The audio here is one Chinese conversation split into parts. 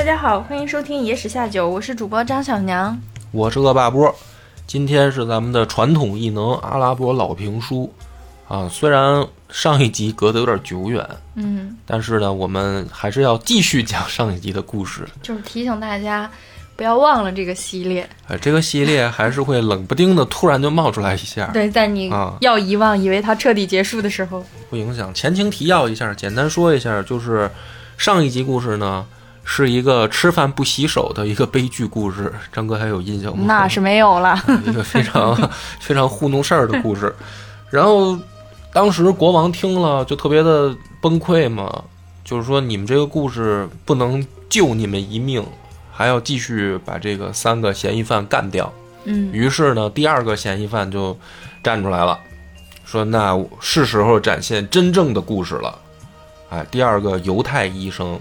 大家好，欢迎收听《野史下酒》，我是主播张小娘。我是恶霸波，今天是咱们的传统异能阿拉伯老评书啊。虽然上一集隔得有点久远，嗯，但是呢，我们还是要继续讲上一集的故事。就是提醒大家不要忘了这个系列。哎，这个系列还是会冷不丁的突然就冒出来一下，对，在你啊要遗忘，以为它彻底结束的时候，不影响。前情提要一下，简单说一下，就是上一集故事呢是一个吃饭不洗手的一个悲剧故事，张哥还有印象吗？那是没有了。一个非常 非常糊弄事儿的故事。然后当时国王听了就特别的崩溃嘛，就是说你们这个故事不能救你们一命，还要继续把这个三个嫌疑犯干掉。嗯，于是呢，第二个嫌疑犯就站出来了，说：“那是时候展现真正的故事了。”哎，第二个犹太医生，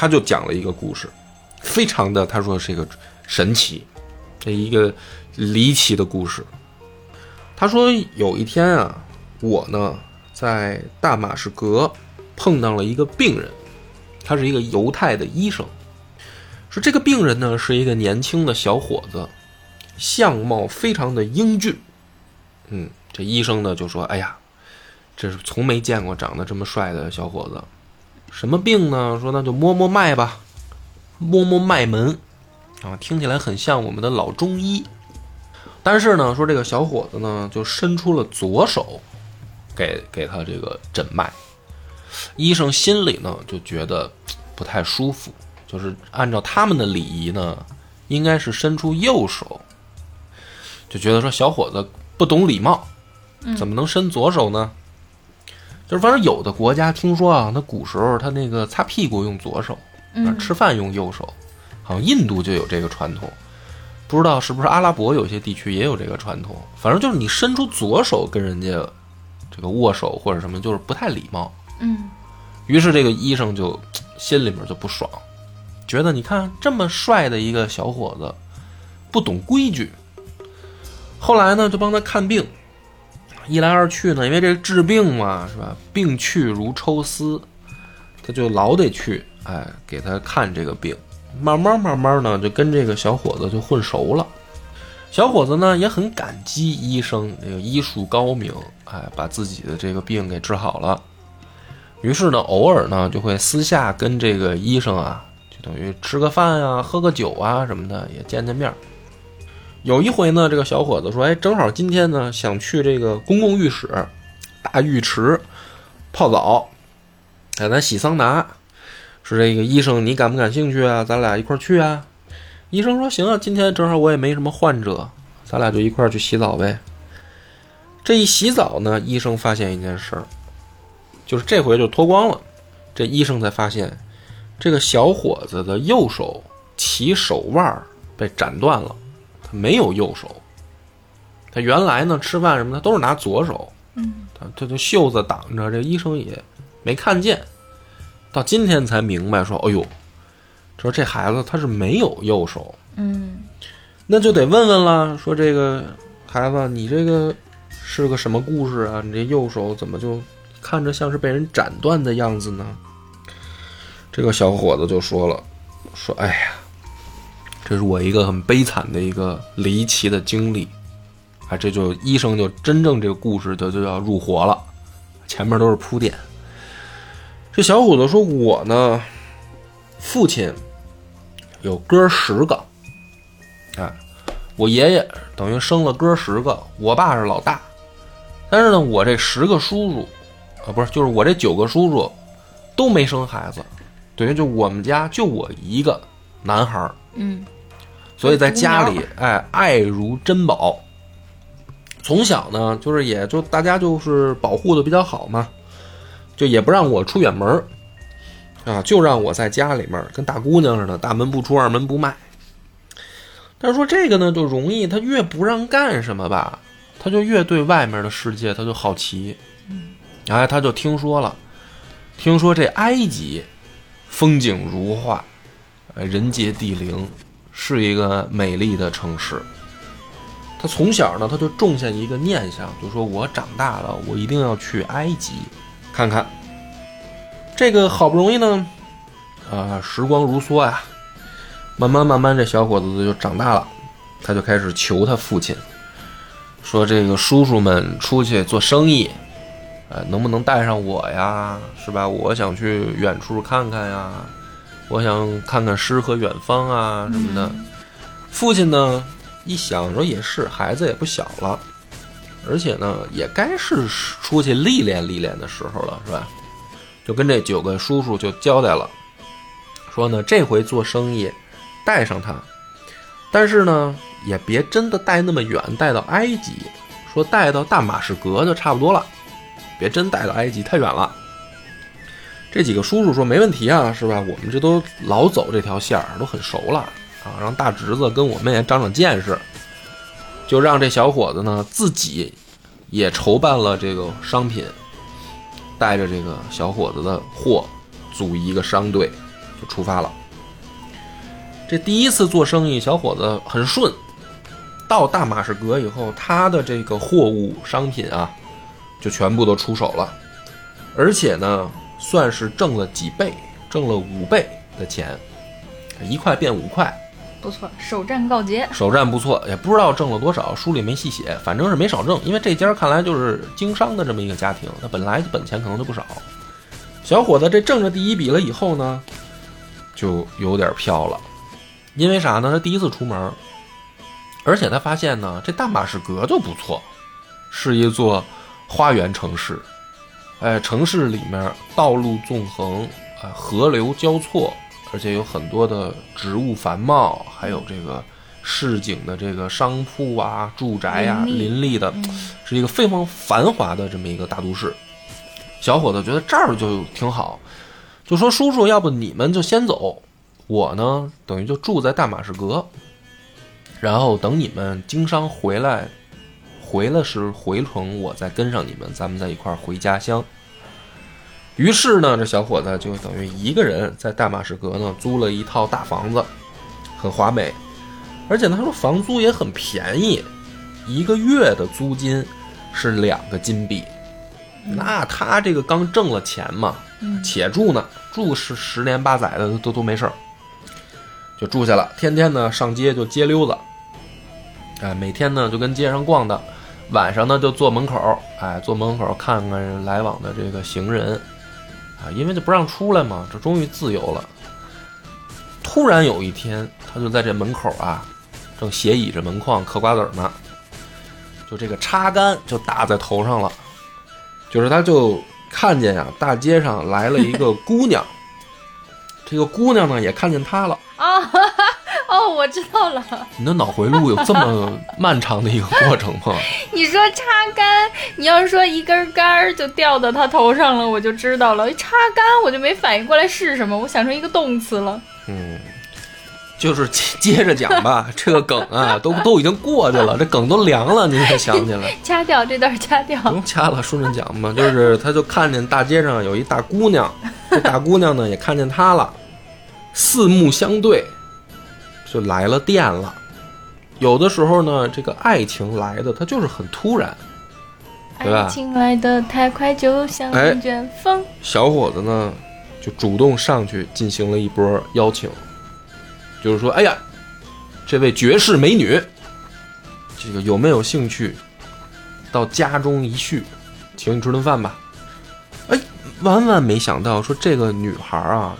他就讲了一个故事，非常的他说是一个神奇，这一个离奇的故事。他说有一天啊，我呢在大马士革碰到了一个病人，他是一个犹太的医生，说这个病人呢是一个年轻的小伙子。相貌非常的英俊，嗯，这医生呢就说：“哎呀，这是从没见过长得这么帅的小伙子。什么病呢？说那就摸摸脉吧，摸摸脉门，啊，听起来很像我们的老中医。但是呢，说这个小伙子呢就伸出了左手，给给他这个诊脉。医生心里呢就觉得不太舒服，就是按照他们的礼仪呢，应该是伸出右手。”就觉得说小伙子不懂礼貌，怎么能伸左手呢？就是反正有的国家听说啊，他古时候他那个擦屁股用左手，嗯吃饭用右手，好像印度就有这个传统，不知道是不是阿拉伯有些地区也有这个传统。反正就是你伸出左手跟人家这个握手或者什么，就是不太礼貌。嗯于是这个医生就心里面就不爽，觉得你看这么帅的一个小伙子，不懂规矩。后来呢，就帮他看病，一来二去呢，因为这个治病嘛，是吧？病去如抽丝，他就老得去，哎，给他看这个病。慢慢慢慢呢，就跟这个小伙子就混熟了。小伙子呢也很感激医生这个医术高明，哎，把自己的这个病给治好了。于是呢，偶尔呢就会私下跟这个医生啊，就等于吃个饭啊、喝个酒啊什么的，也见见面儿。有一回呢，这个小伙子说：“哎，正好今天呢，想去这个公共浴室、大浴池泡澡，哎，咱洗桑拿。说这个医生，你感不感兴趣啊？咱俩一块儿去啊？”医生说：“行啊，今天正好我也没什么患者，咱俩就一块儿去洗澡呗。”这一洗澡呢，医生发现一件事儿，就是这回就脱光了。这医生才发现，这个小伙子的右手起手腕被斩断了。没有右手，他原来呢吃饭什么的都是拿左手，嗯，他他就袖子挡着，这医生也没看见，到今天才明白说，哎呦，说这孩子他是没有右手，嗯那就得问问了，说这个孩子你这个是个什么故事啊？你这右手怎么就看着像是被人斩断的样子呢？这个小伙子就说了，说哎呀。这是我一个很悲惨的一个离奇的经历，啊，这就医生就真正这个故事就就要入活了，前面都是铺垫。这小伙子说：“我呢，父亲有哥十个，哎，我爷爷等于生了哥十个，我爸是老大，但是呢，我这十个叔叔啊，不是，就是我这九个叔叔都没生孩子，等于就我们家就我一个男孩儿。”嗯，所以在家里，哎，爱如珍宝。从小呢，就是也就大家就是保护的比较好嘛，就也不让我出远门儿啊，就让我在家里面跟大姑娘似的，大门不出二门不迈。但是说这个呢，就容易，他越不让干什么吧，他就越对外面的世界他就好奇。哎，他就听说了，听说这埃及风景如画。呃，人杰地灵，是一个美丽的城市。他从小呢，他就种下一个念想，就说我长大了，我一定要去埃及看看。这个好不容易呢，啊，时光如梭呀，慢慢慢慢，这小伙子就长大了，他就开始求他父亲，说这个叔叔们出去做生意，呃，能不能带上我呀？是吧？我想去远处看看呀，我想看看诗和远方啊什么的。父亲呢，一想说也是，孩子也不小了，而且呢，也该是出去历练历练的时候了，是吧？就跟这九个叔叔就交代了，说呢，这回做生意带上他，但是呢，也别真的带那么远，带到埃及，说带到大马士革就差不多了，别真带到埃及太远了。这几个叔叔说没问题啊，是吧？我们这都老走这条线儿，都很熟了啊，让大侄子跟我们也长长见识，就让这小伙子呢自己也筹办了这个商品。带着这个小伙子的货，组一个商队，就出发了。这第一次做生意，小伙子很顺。到大马士革以后，他的这个货物商品啊，就全部都出手了，而且呢，算是挣了几倍，挣了五倍的钱，一块变五块。不错，首战告捷。首战不错，也不知道挣了多少，书里没细写，反正是没少挣。因为这家看来就是经商的这么一个家庭，他本来本钱可能就不少。小伙子这挣着第一笔了以后呢，就有点飘了，因为啥呢？他第一次出门，而且他发现呢，这大马士革就不错，是一座花园城市。哎，城市里面道路纵横，啊，河流交错。而且有很多的植物繁茂，还有这个市井的这个商铺啊、住宅呀，林立的，是一个非常繁华的这么一个大都市。小伙子觉得这儿就挺好，就说：“叔叔，要不你们就先走，我呢等于就住在大马士革，然后等你们经商回来，回了时回程，我再跟上你们，咱们在一块儿回家乡。”于是呢，这小伙子就等于一个人在大马士革呢租了一套大房子，很华美，而且他说房租也很便宜，一个月的租金是两个金币。那他这个刚挣了钱嘛，且住呢，住是十年八载的都都没事儿，就住下了。天天呢上街就街溜子，哎，每天呢就跟街上逛的，晚上呢就坐门口，哎，坐门口看看来往的这个行人。啊，因为就不让出来嘛，这终于自由了。突然有一天，他就在这门口啊，正斜倚着门框嗑瓜子呢，就这个插杆就打在头上了，就是他就看见呀，大街上来了一个姑娘，这个姑娘呢也看见他了啊。哦，我知道了。你的脑回路有这么 漫长的一个过程吗？你说插杆，你要是说一根杆儿就掉到他头上了，我就知道了。插杆，我就没反应过来是什么，我想成一个动词了。嗯，就是接 着讲吧，这个梗啊，都都已经过去了，这梗都凉了，您才想起来。掐掉这段，掐掉。不用掐了，顺着讲吧。就是他就看见大街上有一大姑娘，这大姑娘呢也看见他了，四目相对。就来了电了，有的时候呢，这个爱情来的它就是很突然，对吧？爱情来的太快，就像一卷风。小伙子呢，就主动上去进行了一波邀请，就是说，哎呀，这位绝世美女，这个有没有兴趣到家中一叙，请你吃顿饭吧？哎，万万没想到，说这个女孩啊，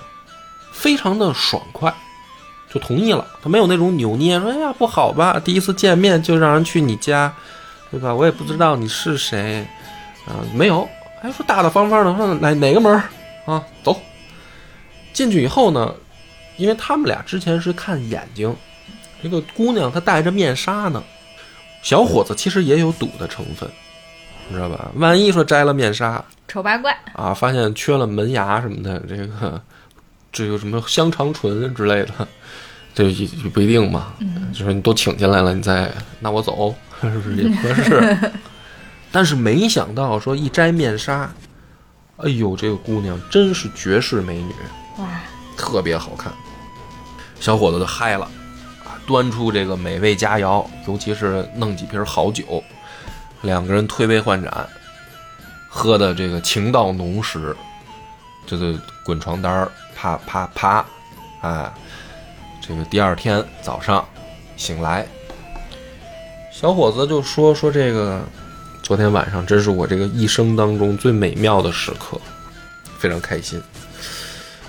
非常的爽快。就同意了，他没有那种扭捏，说哎呀不好吧，第一次见面就让人去你家，对吧？我也不知道你是谁，啊，没有，还说大大方方的，说哪哪个门啊？走，进去以后呢，因为他们俩之前是看眼睛，这个姑娘她戴着面纱呢，小伙子其实也有赌的成分，你知道吧？万一说摘了面纱，丑八怪啊，发现缺了门牙什么的，这个这个什么香肠唇之类的。这也不一定嘛，就是你都请进来了，你再那我走 是不是也合适？但是没想到说一摘面纱，哎呦，这个姑娘真是绝世美女，哇，特别好看。小伙子就嗨了，啊，端出这个美味佳肴，尤其是弄几瓶好酒，两个人推杯换盏，喝的这个情到浓时，这个滚床单啪啪啪，哎。这个第二天早上醒来，小伙子就说说这个昨天晚上真是我这个一生当中最美妙的时刻，非常开心。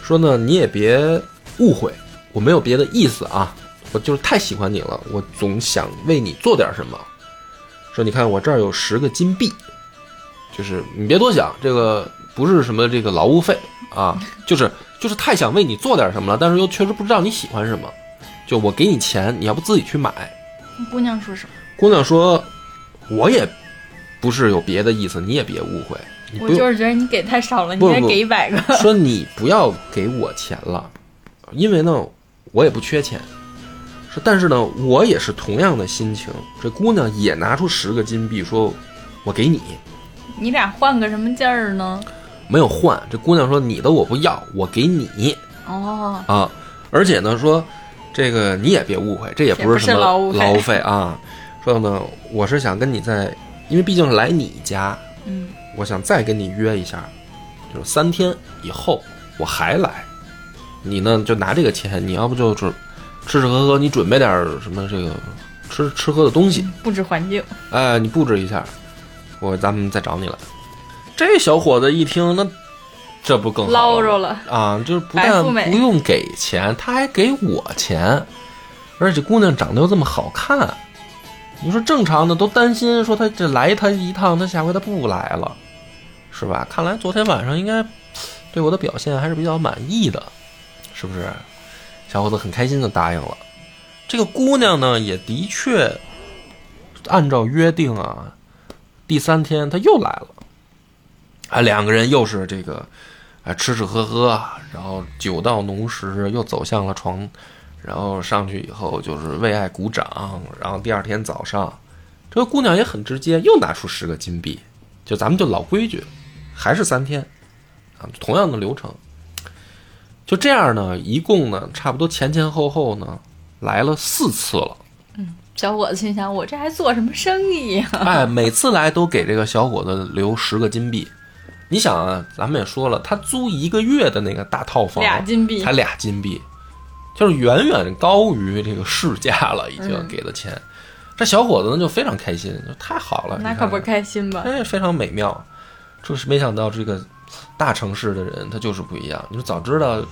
说呢你也别误会，我没有别的意思啊，我就是太喜欢你了，我总想为你做点什么。说你看我这儿有十个金币，就是你别多想，这个不是什么这个劳务费啊，就是就是太想为你做点什么了，但是又确实不知道你喜欢什么，就我给你钱，你要不自己去买。姑娘说什么？姑娘说，我也不是有别的意思，你也别误会，我就是觉得你给太少了，你应该给一百个。说你不要给我钱了，因为呢，我也不缺钱。说但是呢，我也是同样的心情。这姑娘也拿出十个金币，说我给你，你俩换个什么劲儿呢？没有换。这姑娘说你的我不要，我给你哦，啊。而且呢，说这个你也别误会，这也不是什么劳务费啊。说呢，我是想跟你在，因为毕竟是来你家，嗯，我想再跟你约一下，就是三天以后我还来，你呢就拿这个钱，你要不就是吃吃喝喝，你准备点什么这个吃吃喝的东西，布置环境，哎，你布置一下，我咱们再找你来。这小伙子一听，那这不更好捞着了。啊？就是不但不用给钱，他还给我钱，而且姑娘长得又这么好看，你说正常的都担心说他这来他一趟，他下回他不来了，是吧？看来昨天晚上应该对我的表现还是比较满意的，是不是？小伙子很开心的答应了。这个姑娘呢，也的确按照约定啊，第三天她又来了，啊，两个人又是这个啊吃吃喝喝，然后酒到浓时，又走向了床，然后上去以后就是为爱鼓掌，然后第二天早上，这个姑娘也很直接，又拿出十个金币，就咱们就老规矩，还是三天，啊，同样的流程，就这样呢，一共呢，差不多前前后后呢，来了四次了。嗯小伙子心想：我这还做什么生意呀、哎，每次来都给这个小伙子留十个金币。你想啊，咱们也说了，他租一个月的那个大套房，俩金币才俩金币，就是远远高于这个市价了，已经嗯给的钱。这小伙子呢就非常开心，就太好了，那可不开心吧？哎，非常美妙。就是没想到这个大城市的人他就是不一样。你说早知道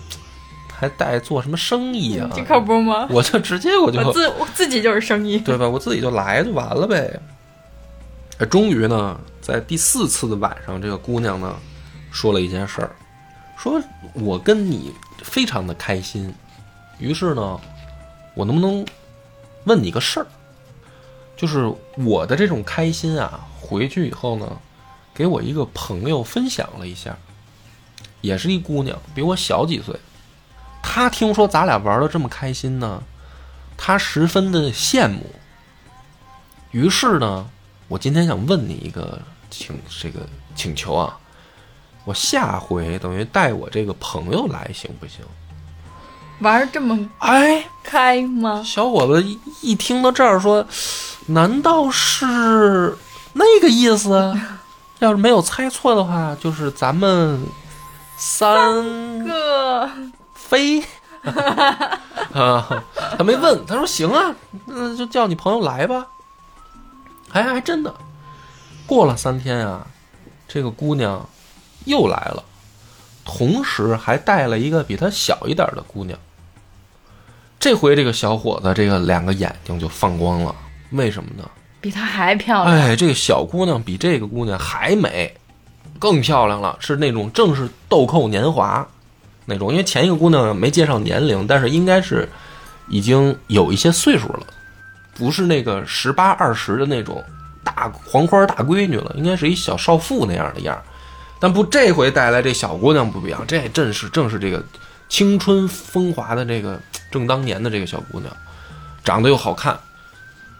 还带做什么生意啊？这可不吗？我就直接我就我自我自己就是生意，对吧？我自己就来就完了呗。终于呢，在第四次的晚上，这个姑娘呢说了一件事儿，说我跟你非常的开心，于是呢，我能不能问你个事儿？就是我的这种开心啊，回去以后呢，给我一个朋友分享了一下，也是一姑娘，比我小几岁。她听说咱俩玩的这么开心呢，她十分的羡慕。于是呢，我今天想问你一个请这个请求啊，我下回等于带我这个朋友来行不行？玩儿这么哎，开吗？小伙子一一听到这儿说，难道是那个意思？要是没有猜错的话，就是咱们三个，飞 啊，他没问，他说行啊，那就叫你朋友来吧。哎，还真的，过了三天啊，这个姑娘又来了，同时还带了一个比她小一点的姑娘。这回这个小伙子这个两个眼睛就放光了，为什么呢？比她还漂亮。哎，这个小姑娘比这个姑娘还美，更漂亮了，是那种正是豆蔻年华那种。因为前一个姑娘没介绍年龄，但是应该是已经有一些岁数了，不是那个十八二十的那种大黄花大闺女了，应该是一小少妇那样的样儿。但不，这回带来这小姑娘不一样，这正是正是这个青春风华的这个正当年的这个小姑娘，长得又好看。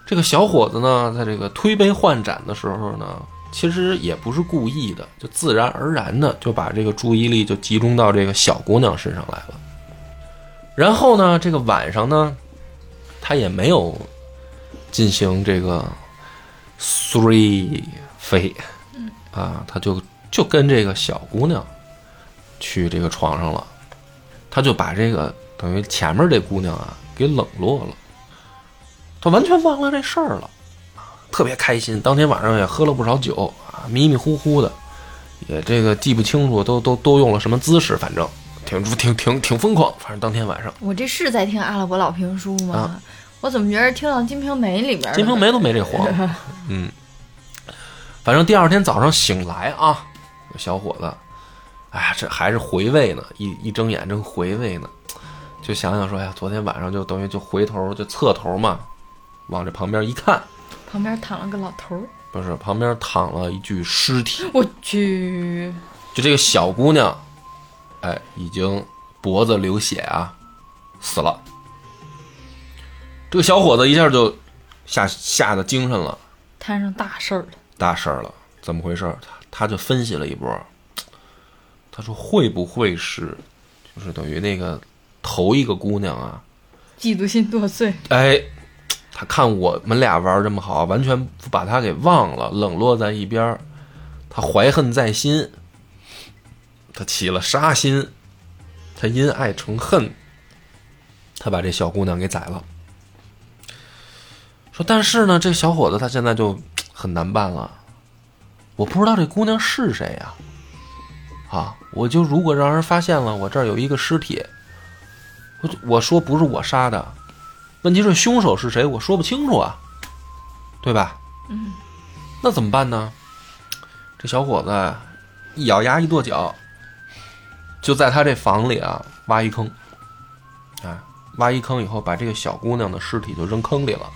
这个小伙子呢，在这个推杯换盏的时候呢，其实也不是故意的，就自然而然的就把这个注意力就集中到这个小姑娘身上来了。然后呢，这个晚上呢，他也没有进行这个 three 飞，啊，他就就跟这个小姑娘去这个床上了，他就把这个等于前面这姑娘啊给冷落了。他完全忘了这事儿了，特别开心。当天晚上也喝了不少酒啊，迷迷糊糊的，也这个记不清楚都都都用了什么姿势，反正挺挺挺挺疯狂。反正当天晚上，我这是在听阿拉伯老评书吗？啊我怎么觉得听到《金瓶梅》里边《？金瓶梅》都没这黄。嗯，反正第二天早上醒来啊，小伙子，哎呀，这还是回味呢，一一睁眼正回味呢，就想想说，哎呀，昨天晚上就等于就回头就侧头嘛，往这旁边一看，旁边躺了个老头儿，不是旁边躺了一具尸体，我去，就这个小姑娘，哎，已经脖子流血啊，死了。这个小伙子一下就吓吓得精神了。摊上大事儿了。大事儿了，怎么回事？他他就分析了一波，他说会不会是，就是等于那个头一个姑娘啊，嫉妒心作祟，哎，他看我们俩玩这么好，完全把他给忘了，冷落在一边儿，他怀恨在心，他起了杀心，他因爱成恨，他把这小姑娘给宰了。说，但是呢，这小伙子他现在就很难办了，我不知道这姑娘是谁呀、啊，我就如果让人发现了我这儿有一个尸体，我就我说不是我杀的，问题是凶手是谁，我说不清楚啊，对吧？嗯，那怎么办呢？这小伙子一咬牙一跺脚，就在他这房里啊挖一坑，啊，挖一坑以后，把这个小姑娘的尸体就扔坑里了。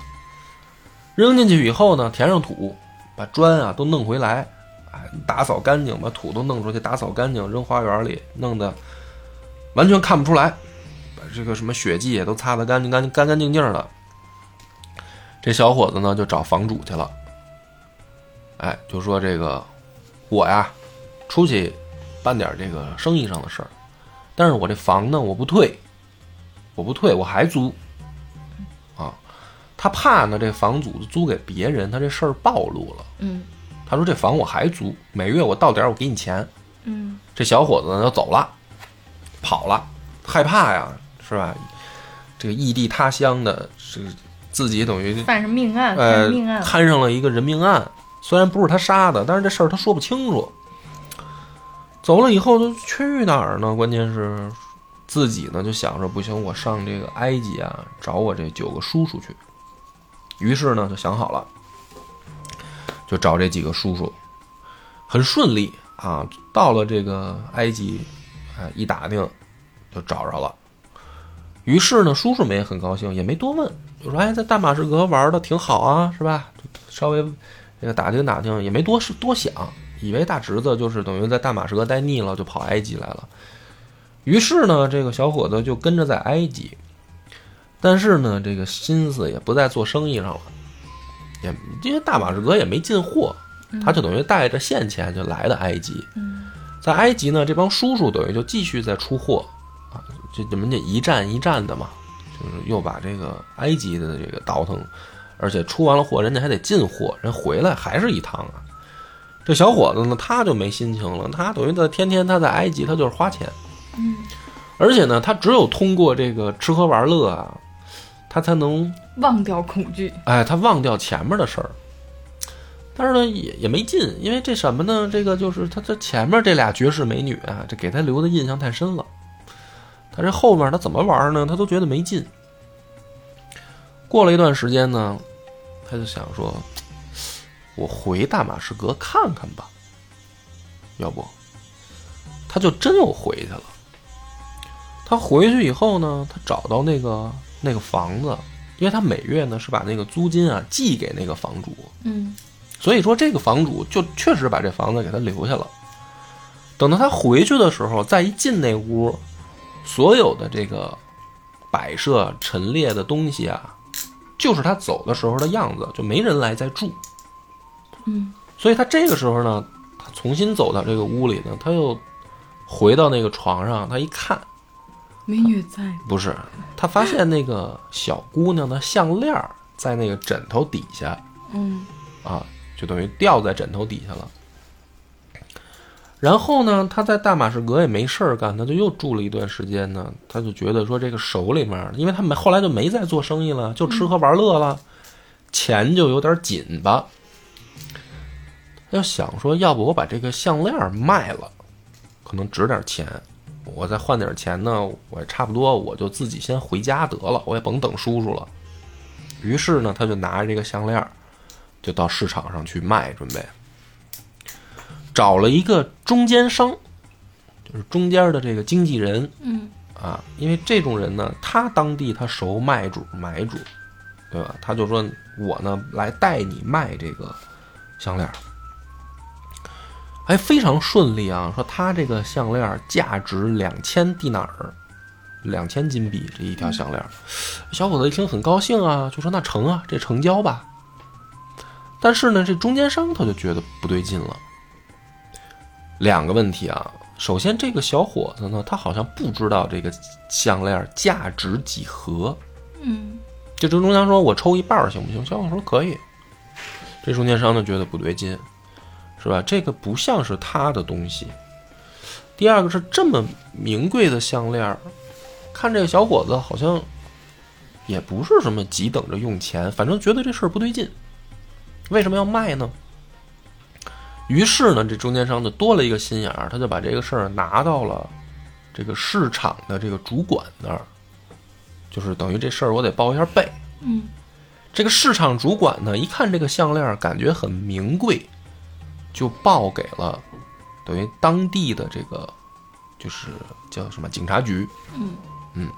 扔进去以后呢，填上土，把砖啊都弄回来，哎，打扫干净，把土都弄出去，打扫干净，扔花园里，弄得完全看不出来，把这个什么血迹也都擦得干净干干干净净的。这小伙子呢就找房主去了，哎，就说这个我呀出去办点这个生意上的事儿，但是我这房呢我不退，我不退，我还租。啊，他怕呢这房主租给别人，他这事儿暴露了。嗯他说这房我还租，每月我到点儿我给你钱。嗯，这小伙子呢就走了，跑了，害怕呀，是吧？这个异地他乡的，是自己等于犯上命案，犯呃上命案，摊上了一个人命案，虽然不是他杀的，但是这事儿他说不清楚。走了以后就去哪儿呢？关键是自己呢就想着不行，我上这个埃及啊找我这九个叔叔去。于是呢就想好了，就找这几个叔叔，很顺利啊，到了这个埃及，哎一打听就找着了。于是呢，叔叔们也很高兴，也没多问，就说：“哎，在大马士革玩的挺好啊，是吧？”稍微这个打听打听，也没多是多想，以为大侄子就是等于在大马士革待腻了，就跑埃及来了。于是呢，这个小伙子就跟着在埃及，但是呢，这个心思也不在做生意上了，也因为大马士革也没进货，他就等于带着现钱就来的埃及。嗯在埃及呢，这帮叔叔等于就继续在出货啊，这你们这一站一站的嘛，就是又把这个埃及的这个倒腾，而且出完了货，人家还得进货，人回来还是一趟啊。这小伙子呢，他就没心情了，他等于在天天他在埃及，他就是花钱，嗯，而且呢，他只有通过这个吃喝玩乐啊，他才能忘掉恐惧，哎，他忘掉前面的事儿。但是呢，也也没劲，因为这什么呢？这个就是他这前面这俩绝世美女啊，这给他留的印象太深了。他这后面他怎么玩呢？他都觉得没劲。过了一段时间呢，他就想说，我回大马士革看看吧。要不，他就真又回去了。他回去以后呢，他找到那个那个房子，因为他每月呢是把那个租金啊寄给那个房主，嗯所以说这个房主就确实把这房子给他留下了。等到他回去的时候，再一进那屋，所有的这个摆设陈列的东西啊，就是他走的时候的样子，就没人来再住。嗯所以他这个时候呢，他重新走到这个屋里呢，他又回到那个床上，他一看，美女在，不是，他发现那个小姑娘的项链在那个枕头底下嗯啊，就等于掉在枕头底下了。然后呢，他在大马士革也没事儿干，他就又住了一段时间呢。他就觉得说，这个手里面，因为他没后来就没再做生意了，就吃喝玩乐了，钱就有点紧吧。他就想说，要不我把这个项链卖了，可能值点钱，我再换点钱呢，我也差不多，我就自己先回家得了，我也甭等叔叔了。于是呢，他就拿着这个项链，就到市场上去卖，准备。找了一个中间商，就是中间的这个经纪人，嗯啊，因为这种人呢，他当地他熟卖主买主，对吧？他就说我呢来带你卖这个项链，哎，非常顺利啊。说他这个项链价值两千蒂纳尔，两千金币这一条项链，小伙子一听很高兴啊，就说那成啊，这成交吧。但是呢，这中间商他就觉得不对劲了。两个问题啊，首先这个小伙子呢，他好像不知道这个项链价值几何。嗯这中中商说：“我抽一半行不行？”小伙子说：“可以。”这中间商就觉得不对劲，是吧？这个不像是他的东西。第二个是这么名贵的项链，看这个小伙子好像也不是什么急等着用钱，反正觉得这事儿不对劲。为什么要卖呢？于是呢，这中间商就多了一个心眼儿，他就把这个事儿拿到了这个市场的这个主管那儿，就是等于这事儿我得报一下备。嗯这个市场主管呢，一看这个项链儿感觉很名贵，就报给了等于当地的这个就是叫什么警察局。嗯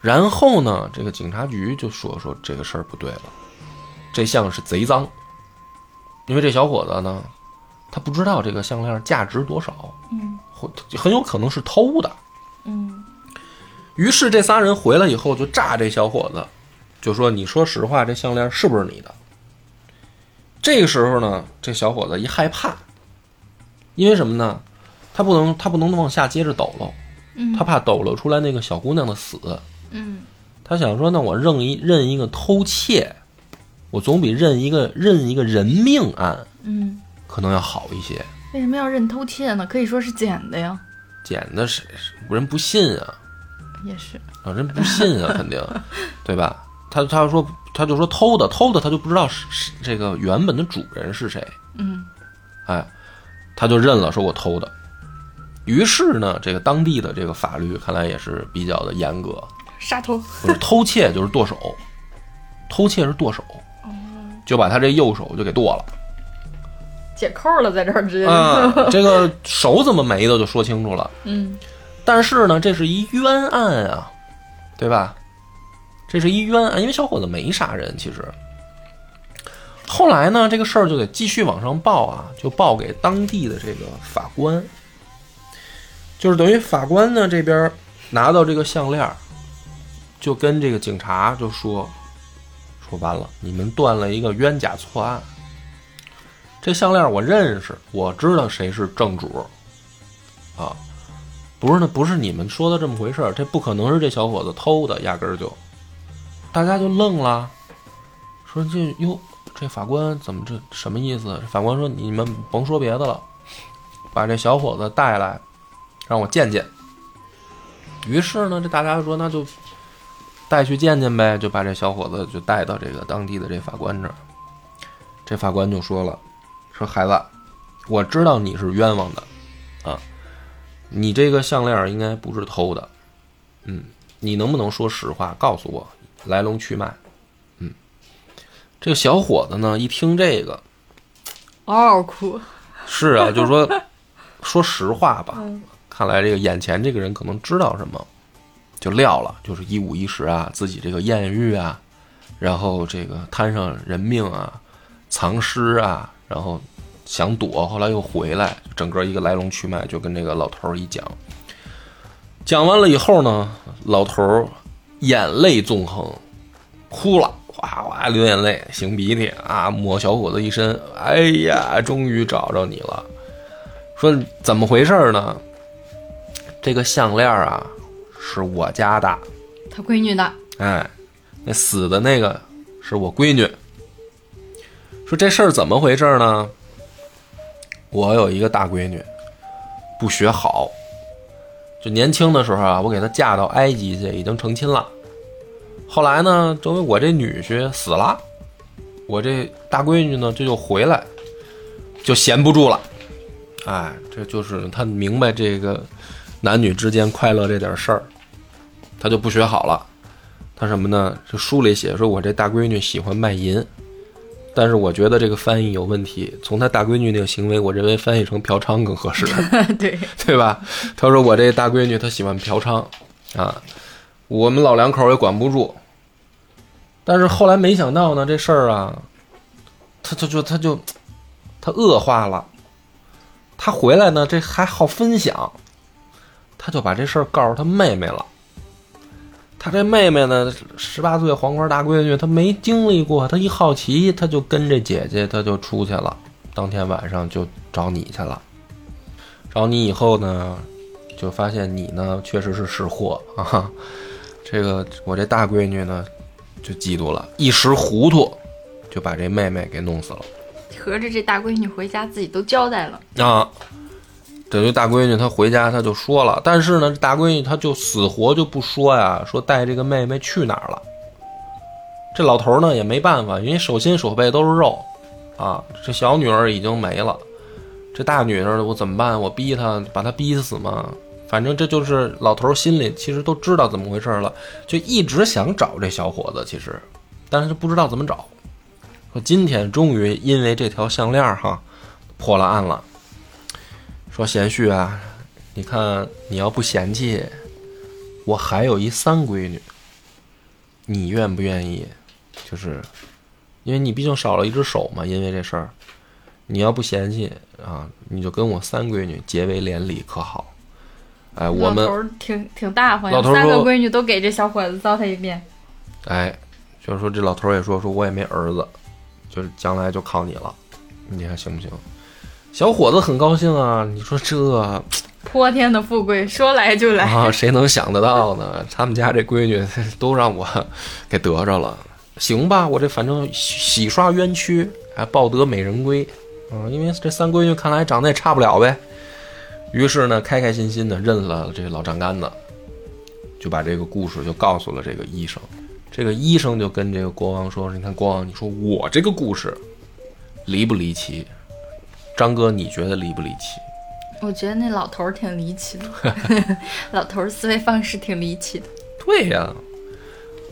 然后呢，这个警察局就说说这个事儿不对了，这项是贼赃，因为这小伙子呢，他不知道这个项链价值多少，嗯或很有可能是偷的。嗯于是这仨人回来以后就炸这小伙子，就说：“你说实话，这项链是不是你的？”这个时候呢，这小伙子一害怕，因为什么呢？他不能他不能往下接着抖搂，嗯他怕抖搂出来那个小姑娘的死。嗯他想说，那我认一认一个偷窃，我总比认一个认一个人命案嗯，可能要好一些。为什么要认偷窃呢？可以说是捡的呀，捡的谁人不信啊？也是。啊，人不信啊，肯定，对吧？他他说他就说偷的偷的，他就不知道是是这个原本的主人是谁，嗯哎，他就认了，说我偷的。于是呢，这个当地的这个法律看来也是比较的严格，杀头。不是偷窃就是剁手，偷窃是剁手，就把他这右手就给剁了。解扣了，在这儿直接。啊，这个手怎么没的就说清楚了。嗯但是呢，这是一冤案啊，对吧？这是一冤案，因为小伙子没杀人，其实。后来呢，这个事儿就得继续往上报啊，就报给当地的这个法官，就是等于法官呢这边拿到这个项链，就跟这个警察就说，说完了，你们断了一个冤假错案。这项链我认识，我知道谁是正主，啊，不是呢不是你们说的这么回事儿，这不可能是这小伙子偷的，压根儿就，大家就愣了，说这哟，这法官怎么这什么意思？法官说你们甭说别的了，把这小伙子带来，让我见见。于是呢，这大家说那就带去见见呗，就把这小伙子就带到这个当地的这法官这儿。这法官就说了，说孩子，我知道你是冤枉的，啊，你这个项链应该不是偷的，嗯，你能不能说实话，告诉我来龙去脉？嗯，这个小伙子呢，一听这个，嗷嗷哭。是啊，就是说说实话吧，看来这个眼前这个人可能知道什么，就撂了，就是一五一十啊，自己这个艳遇啊，然后这个摊上人命啊，藏尸啊，然后想躲，后来又回来，整个一个来龙去脉就跟这个老头儿一讲。讲完了以后呢，老头儿眼泪纵横，哭了，哗哗流眼泪，擤鼻涕啊，抹小伙子一身。哎呀，终于找着你了。说怎么回事呢？这个项链啊，是我家的。他闺女的。哎，那死的那个是我闺女。说这事儿怎么回事呢？我有一个大闺女，不学好。就年轻的时候啊，我给她嫁到埃及去，已经成亲了。后来呢，作为我这女婿死了，我这大闺女呢，这就回来，就闲不住了。哎，这就是她明白这个男女之间快乐这点事儿，她就不学好了。她什么呢？这书里写说，我这大闺女喜欢卖淫。但是我觉得这个翻译有问题。从他大闺女那个行为，我认为翻译成嫖娼更合适，对对吧？他说我这大闺女她喜欢嫖娼，啊，我们老两口也管不住。但是后来没想到呢，这事儿啊，他他就他就他恶化了。他回来呢，这还好分享，他就把这事儿告诉他妹妹了。他这妹妹呢，十八岁黄花大闺女，她没经历过，她一好奇，她就跟着姐姐，她就出去了。当天晚上就找你去了。找你以后呢，就发现你呢确实是识货啊。这个我这大闺女呢，就嫉妒了，一时糊涂，就把这妹妹给弄死了。合着这大闺女回家自己都交代了啊。等于大闺女她回家，她就说了，但是呢，大闺女她就死活就不说呀，说带这个妹妹去哪儿了。这老头呢也没办法，因为手心手背都是肉，啊，这小女儿已经没了，这大女儿我怎么办？我逼她，把她逼死吗？反正这就是老头心里其实都知道怎么回事了，就一直想找这小伙子，其实，但是不知道怎么找。说今天终于因为这条项链哈，破了案了。说贤婿啊，你看你要不嫌弃，我还有一三闺女，你愿不愿意？就是，因为你毕竟少了一只手嘛，因为这事儿，你要不嫌弃啊，你就跟我三闺女结为连理，可好？哎，我们挺挺大方，老头三个闺女都给这小伙子糟蹋一遍。哎，就是说这老头也说，说我也没儿子，就是将来就靠你了，你看行不行？小伙子很高兴啊！你说这 泼天的富贵说来就来啊，谁能想得到呢？他们家这闺女 都让我 给得着了，行吧？我这反正洗刷冤屈，还抱得美人归啊！因为这三闺女看来长得也差不了呗。于是呢，开开心心的认了这老丈杆子，就把这个故事就告诉了这个医生。这个医生就跟这个国王说：“你看，国王，你说我这个故事离不离奇？”张哥，你觉得离不离奇？我觉得那老头儿挺离奇的，老头儿思维方式挺离奇的。对呀，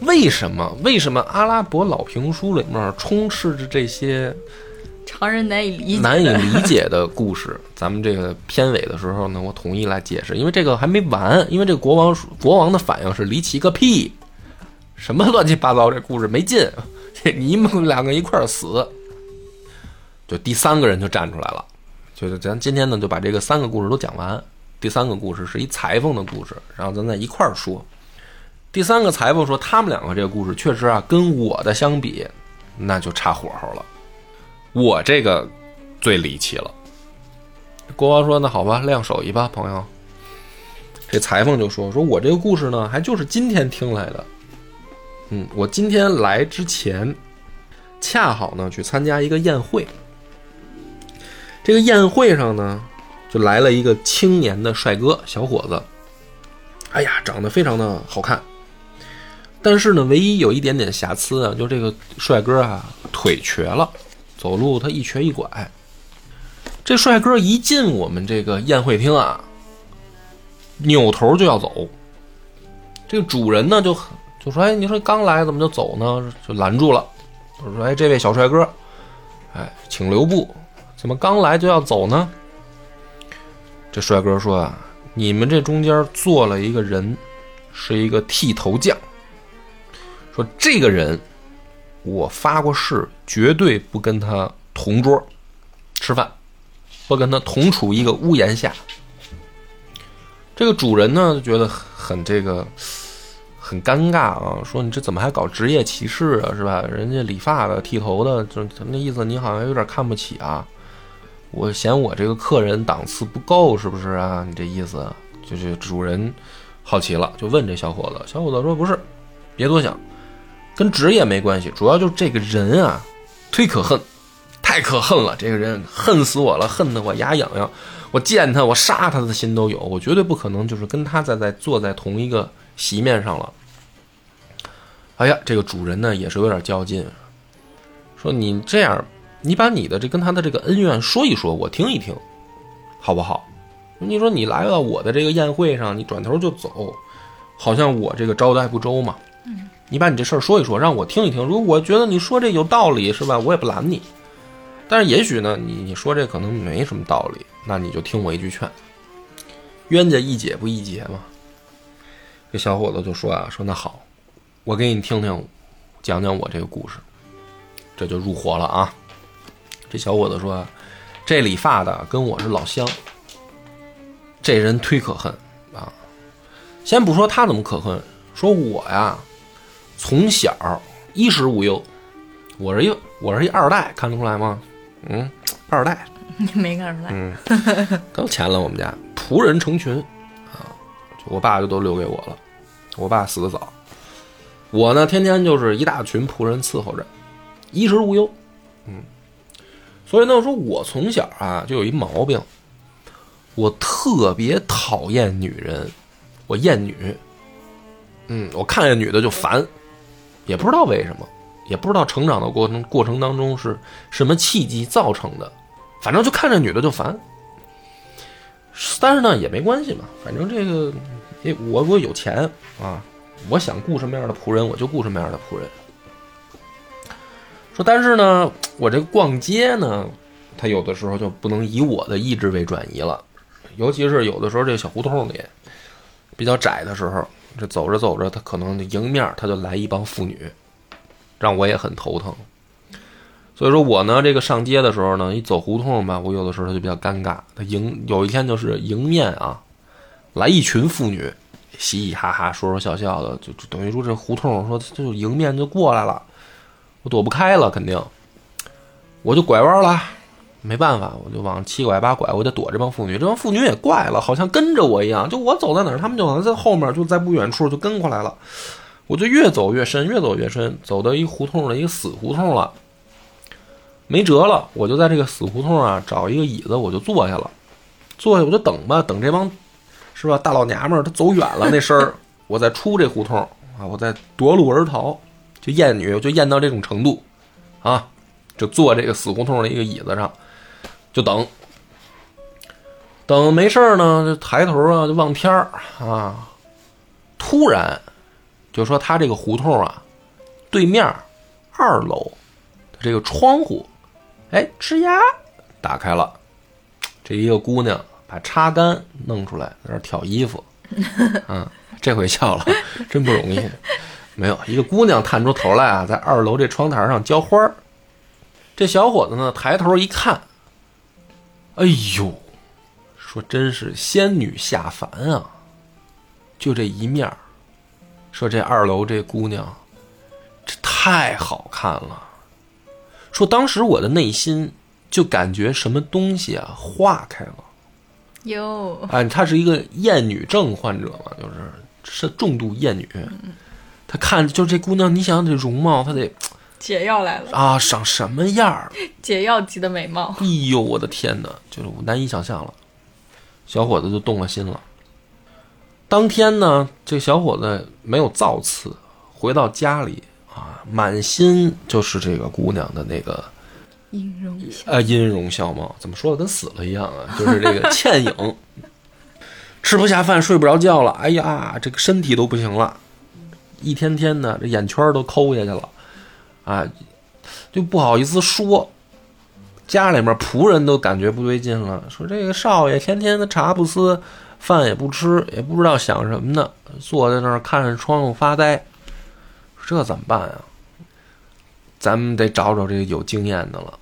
为什么？为什么阿拉伯老评书里面充斥着这些常人难以理解、难以理解的故事？咱们这个片尾的时候呢，我统一来解释，因为这个还没完。因为这个国王国王的反应是离奇个屁，什么乱七八糟这故事没劲，这你们两个一块儿死。就第三个人就站出来了，就是咱今天呢就把这个三个故事都讲完。第三个故事是一裁缝的故事，然后咱再一块儿说。第三个裁缝说，他们两个这个故事确实啊，跟我的相比，那就差火候了。我这个最离奇了。国王说：“那好吧，亮手艺吧，朋友。”这裁缝就说：“说我这个故事呢，还就是今天听来的。嗯，我今天来之前，恰好呢去参加一个宴会。”这个宴会上呢，就来了一个青年的帅哥小伙子，哎呀，长得非常的好看，但是呢，唯一有一点点瑕疵啊，就这个帅哥啊，腿瘸了，走路他一瘸一拐。这帅哥一进我们这个宴会厅啊，扭头就要走，这个主人呢就就说：“哎，你说刚来怎么就走呢？”就拦住了，就说：“哎，这位小帅哥，哎，请留步。”怎么刚来就要走呢？这帅哥说啊，你们这中间坐了一个人，是一个剃头匠。说这个人，我发过誓，绝对不跟他同桌吃饭，不跟他同处一个屋檐下。这个主人呢，觉得很这个很尴尬啊，说你这怎么还搞职业歧视啊？是吧？人家理发的、剃头的，就那意思，你好像有点看不起啊。我嫌我这个客人档次不够，是不是啊？你这意思就是主人好奇了，就问这小伙子。小伙子说：“不是，别多想，跟职业没关系，主要就是这个人啊，忒可恨，太可恨了，这个人恨死我了，恨得我牙痒痒。我见他，我杀他的心都有。我绝对不可能就是跟他在在坐在同一个席面上了。哎呀，这个主人呢也是有点较劲，说你这样，你把你的这跟他的这个恩怨说一说，我听一听，好不好？你说你来到我的这个宴会上，你转头就走，好像我这个招待不周嘛。你把你这事儿说一说，让我听一听。如果我觉得你说这有道理，是吧？我也不拦你。但是也许呢，你你说这可能没什么道理，那你就听我一句劝，冤家宜解不宜结嘛。这小伙子就说啊，说那好，我给你听听，讲讲我这个故事，这就入伙了啊。这小伙子说，这理发的跟我是老乡，这人忒可恨啊。先不说他怎么可恨，说我呀，从小衣食无忧，我是一我是一二代，看得出来吗？嗯，二代，没看出来。嗯，可有钱了，我们家仆人成群啊，我爸就都留给我了。我爸死的早，我呢天天就是一大群仆人伺候着，衣食无忧。嗯，所以呢，说我从小啊就有一毛病，我特别讨厌女人，我厌女。嗯，我看见女的就烦，也不知道为什么。也不知道成长的过程过程当中是什么契机造成的，反正就看这女的就烦。但是呢也没关系嘛，反正这个，哎，我我有钱啊，我想雇什么样的仆人我就雇什么样的仆人。说但是呢，我这逛街呢，他有的时候就不能以我的意志为转移了，尤其是有的时候这小胡同里比较窄的时候，这走着走着，他可能迎面他就来一帮妇女。让我也很头疼，所以说我呢，这个上街的时候呢，一走胡同吧，我有的时候他就比较尴尬。他迎有一天就是迎面啊，来一群妇女，嘻嘻哈哈，说说笑笑的，就等于说这胡同说就迎面就过来了，我躲不开了，肯定，我就拐弯了，没办法，我就往七拐八拐，我得躲这帮妇女。这帮妇女也怪了，好像跟着我一样，就我走在哪儿，他们就好像在后面，就在不远处就跟过来了。我就越走越深，越走越深，走到一胡同的一个死胡同了，没辙了，我就在这个死胡同啊找一个椅子，我就坐下了，坐下我就等吧，等这帮是吧大老娘们儿他走远了那声儿，我再出这胡同啊，我再夺路而逃，就厌女我就厌到这种程度啊，就坐这个死胡同的一个椅子上，就等，等没事儿呢，就抬头啊就望天儿啊，突然。就说他这个胡同啊，对面二楼的这个窗户，哎，吱呀打开了，这一个姑娘把插杆弄出来，在那挑衣服，嗯，这回笑了，真不容易。没有一个姑娘探出头来啊，在二楼这窗台上浇花儿。这小伙子呢，抬头一看，哎呦，说真是仙女下凡啊，就这一面说这二楼这姑娘，这太好看了。说当时我的内心就感觉什么东西啊化开了。哟，哎，她是一个厌女症患者嘛，就是是重度厌女。她看就这姑娘，你想这容貌，她得解药来了啊，长什么样儿？解药级的美貌。哎呦，我的天哪，就是我难以想象了。小伙子就动了心了。当天呢，这小伙子没有造次，回到家里啊，满心就是这个姑娘的那个音容啊音容笑貌，怎么说的跟死了一样啊？就是这个倩影，吃不下饭，睡不着觉了，哎呀，这个身体都不行了，一天天的这眼圈都抠下去了，啊，就不好意思说，家里面仆人都感觉不对劲了，说这个少爷天天的茶不思。饭也不吃，也不知道想什么呢，坐在那儿看着窗户发呆，这怎么办呀？咱们得找找这个有经验的了，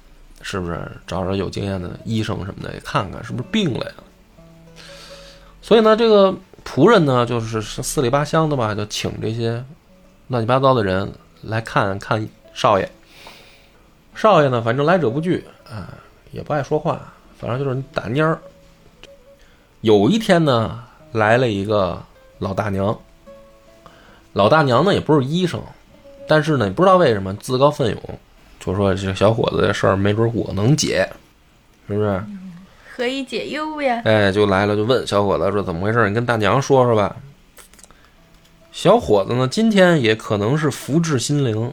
是不是？找找有经验的医生什么的，也看看是不是病了呀？所以呢，这个仆人呢，就是四里八乡的吧，就请这些乱七八糟的人来看看少爷。少爷呢，反正来者不拒，啊，也不爱说话，反正就是打蔫儿。有一天呢，来了一个老大娘。老大娘呢也不是医生，但是呢，也不知道为什么自告奋勇，就说这小伙子的事儿没准我能解，是不是？何以解忧呀？哎，就来了，就问小伙子说怎么回事？你跟大娘说说吧。小伙子呢，今天也可能是福至心灵，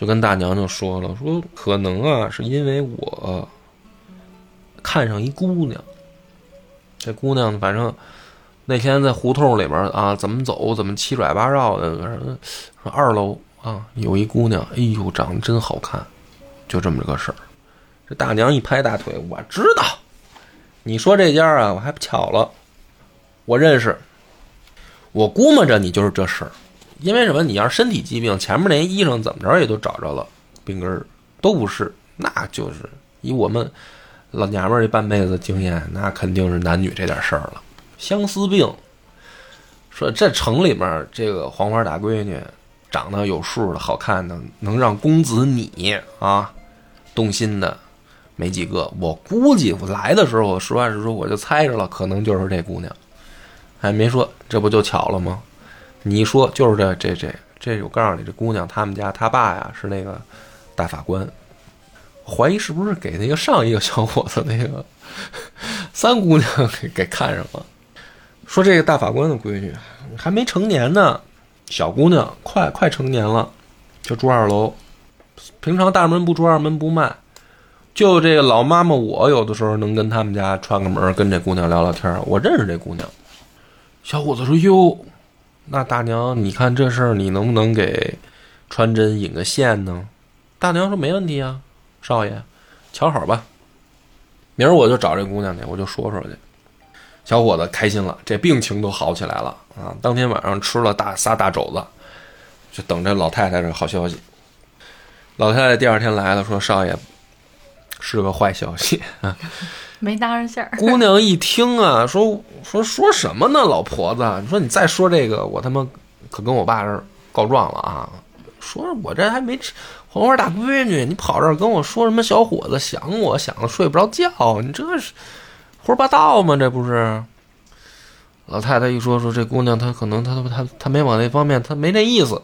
就跟大娘就说了，说可能啊，是因为我看上一姑娘。这姑娘反正那天在胡同里边啊，怎么走怎么七拐八绕的，说二楼啊有一姑娘，哎呦，长得真好看，就这么个事儿。这大娘一拍大腿，我知道，你说这家啊，我还不巧了，我认识。我估摸着你就是这事儿，因为什么？你要是身体疾病，前面那医生怎么着也都找着了病根儿，都不是，那就是以我们老娘们儿这半辈子经验，那肯定是男女这点事儿了。相思病，说这城里面这个黄花大闺女，长得有数的、好看的，能让公子你啊动心的没几个。我估计我来的时候，我实话实说，我就猜着了，可能就是这姑娘。还没说，这不就巧了吗？你一说就是这这这这，我告诉你，这姑娘他们家他爸呀是那个大法官，怀疑是不是给那个上一个小伙子那个三姑娘给给看上了。说这个大法官的闺女还没成年呢，小姑娘快快成年了，就住二楼，平常大门不出二门不迈，就这个老妈妈我有的时候能跟他们家串个门，跟这姑娘聊聊天，我认识这姑娘。小伙子说：“哟，那大娘，你看这事儿，你能不能给穿针引个线呢？”大娘说：“没问题啊，少爷，瞧好吧。明儿我就找这姑娘去，我就说说去。”小伙子开心了，这病情都好起来了啊！当天晚上吃了大仨大肘子，就等着老太太这好消息。老太太第二天来了，说：“少爷，是个坏消息啊。” 没搭上线儿。姑娘一听啊，说说说什么呢？老婆子，你说你再说这个，我他妈可跟我爸这告状了啊！说我这还没黄花大闺女，你跑这儿跟我说什么小伙子想我想的睡不着觉，你这是胡说八道吗？这不是？老太太一说说这姑娘，她可能她她她没往那方面，她没那意思。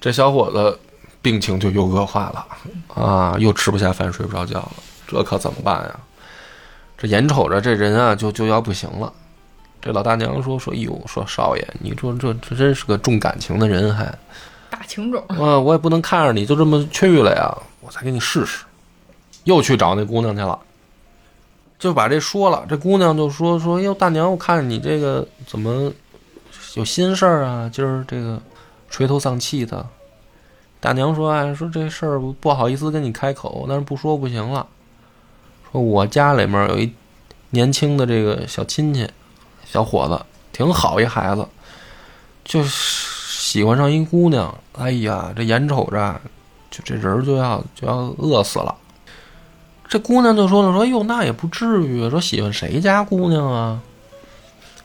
这小伙子病情就又恶化了啊，又吃不下饭，睡不着觉了，这可怎么办呀？这眼瞅着这人啊，就就要不行了。这老大娘说说：“哎呦，说少爷，你说这这真是个重感情的人，还大情种。啊，我也不能看着你就这么去了呀，我再给你试试。”又去找那姑娘去了，就把这说了。这姑娘就说说：“哟，大娘，我看你这个怎么有心事儿啊？今儿这个垂头丧气的。”大娘说：“哎，说这事儿不好意思跟你开口，但是不说不行了。”说我家里面有一年轻的这个小亲戚，小伙子挺好一孩子，就是喜欢上一姑娘。哎呀，这眼瞅着就这人就要就要饿死了。这姑娘就说了：“说哟，那也不至于。说喜欢谁家姑娘啊？”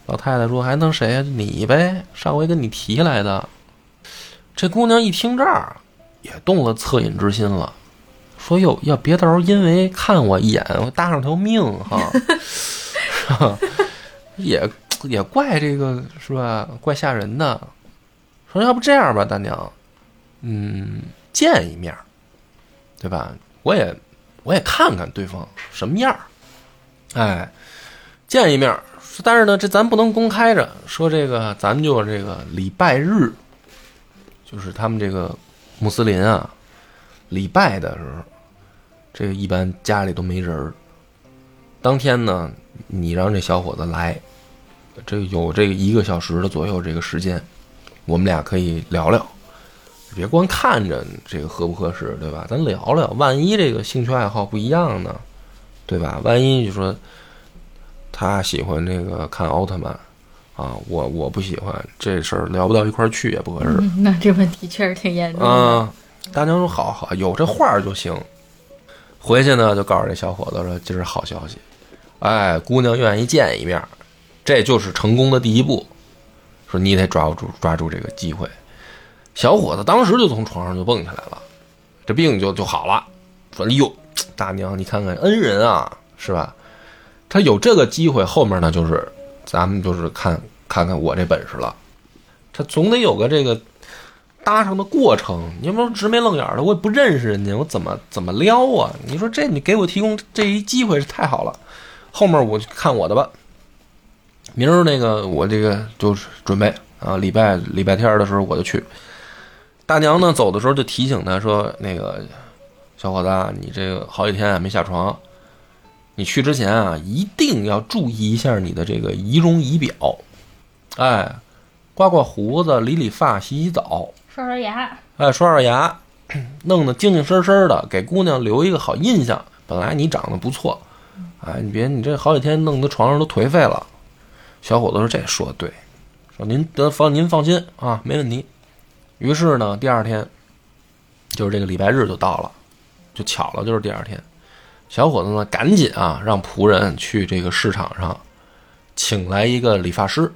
老太太说：“还能谁呀？你呗，上回跟你提来的。”这姑娘一听这儿，也动了恻隐之心了。说哟，要别到时候因为看我一眼，我搭上条命哈，也也怪这个是吧？怪吓人的。说要不这样吧，大娘，嗯，见一面，对吧？我也我也看看对方什么样哎，见一面。但是呢，这咱不能公开着说。这个咱就这个礼拜日，就是他们这个穆斯林啊，礼拜的时候。这个一般家里都没人儿。当天呢，你让这小伙子来，这有这个一个小时的左右这个时间，我们俩可以聊聊。别光看着这个合不合适，对吧？咱聊聊，万一这个兴趣爱好不一样呢，对吧？万一就说他喜欢这个看奥特曼啊，我我不喜欢，这事儿聊不到一块儿去也不合适。那这问题确实挺严重啊。大娘说：“好好，有这话就行。”回去呢，就告诉这小伙子说：“今儿好消息，哎，姑娘愿意见一面，这就是成功的第一步。说你得抓住抓住这个机会。”小伙子当时就从床上就蹦起来了，这病就就好了。说：“哎呦，大娘，你看看恩人啊，是吧？他有这个机会，后面呢就是咱们就是看看看我这本事了。他总得有个这个搭上的过程。你要不说直眉愣眼的，我也不认识人家，我怎么怎么撩啊？你说这你给我提供这一机会是太好了，后面我就看我的吧。明儿那个我这个就是准备啊，礼拜礼拜天的时候我就去。大娘呢走的时候就提醒他说：“那个小伙子，你这个好几天没下床，你去之前啊一定要注意一下你的这个仪容仪表，哎，刮刮胡子、理理发、洗洗澡，刷刷牙，哎，刷刷牙，弄得精精神神的，给姑娘留一个好印象。本来你长得不错，哎，你别你这好几天弄得床上都颓废了。”小伙子说：“这说的对，说您得放您放心啊，没问题。”于是呢，第二天就是这个礼拜日就到了，就巧了，就是第二天。小伙子呢，赶紧啊，让仆人去这个市场上请来一个理发师，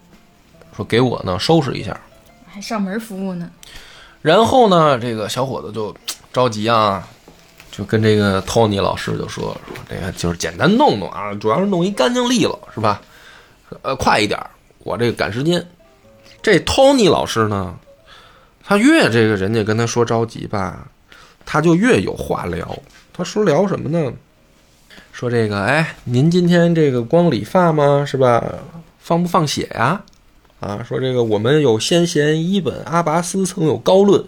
说给我呢收拾一下，还上门服务呢。然后呢，这个小伙子就 着急啊，就跟这个 Tony 老师就说说这个就是简单弄弄啊，主要是弄一干净利落，是吧？呃，快一点，我这个赶时间。这 Tony 老师呢，他越这个人家跟他说着急吧，他就越有话聊。他说聊什么呢？说这个，哎，您今天这个光理发吗？是吧？放不放血呀？说这个我们有先贤伊本阿拔斯曾有高论，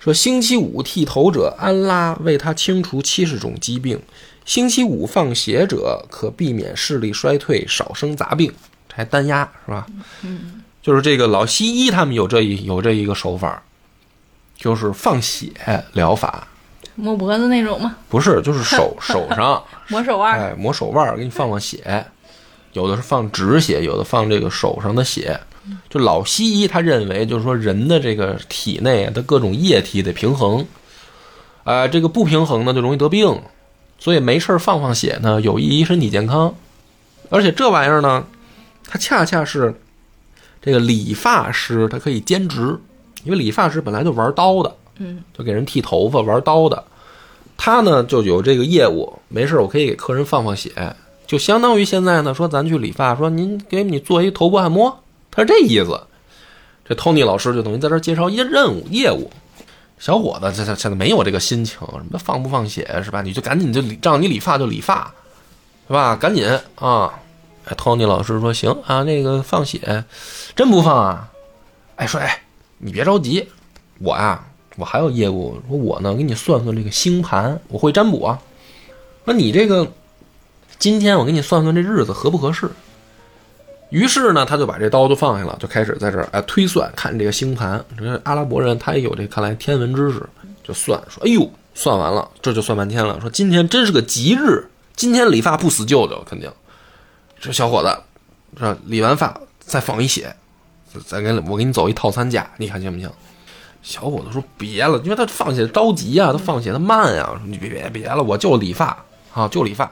说星期五剃头者，安拉为他清除七十种疾病；星期五放血者，可避免视力衰退，少生杂病。这还单压是吧？嗯，就是这个老西医他们有这一有这一个手法，就是放血疗法，摸脖子那种吗？不是，就是手手上，抹手腕儿。哎，抹手腕给你放放血，有的是放止血，有的放这个手上的血。就老西医他认为，就是说人的这个体内的各种液体得平衡，啊、这个不平衡呢就容易得病，所以没事儿放放血呢有益于身体健康，而且这玩意儿呢，它恰恰是这个理发师他可以兼职，因为理发师本来就玩刀的，嗯，就给人剃头发玩刀的，他呢就有这个业务，没事儿我可以给客人放放血，就相当于现在呢说咱去理发，说您给你做一头部按摩，他是这意思。这 Tony 老师就等于在这介绍一些任务业务。小伙子这这现在没有这个心情，什么放不放血是吧？你就赶紧就让你理发就理发，是吧？赶紧啊！哎，Tony 老师说行啊，那个放血，真不放啊？哎，说哎，你别着急，我呀、我还有业务，说我呢给你算算这个星盘，我会占卜啊。说你这个今天我给你算算这日子合不合适。于是呢，他就把这刀就放下了，就开始在这儿哎推算，看这个星盘。这阿拉伯人他也有这看来天文知识，就算说，哎呦，算完了，这就算半天了。说今天真是个吉日，今天理发不死舅舅肯定。这小伙子，这理完发再放一血，再给我给你走一套餐价，你看行不行？小伙子说别了，因为他放血着急啊、他放血他慢呀、说你别别别了，我就理发啊，就理发。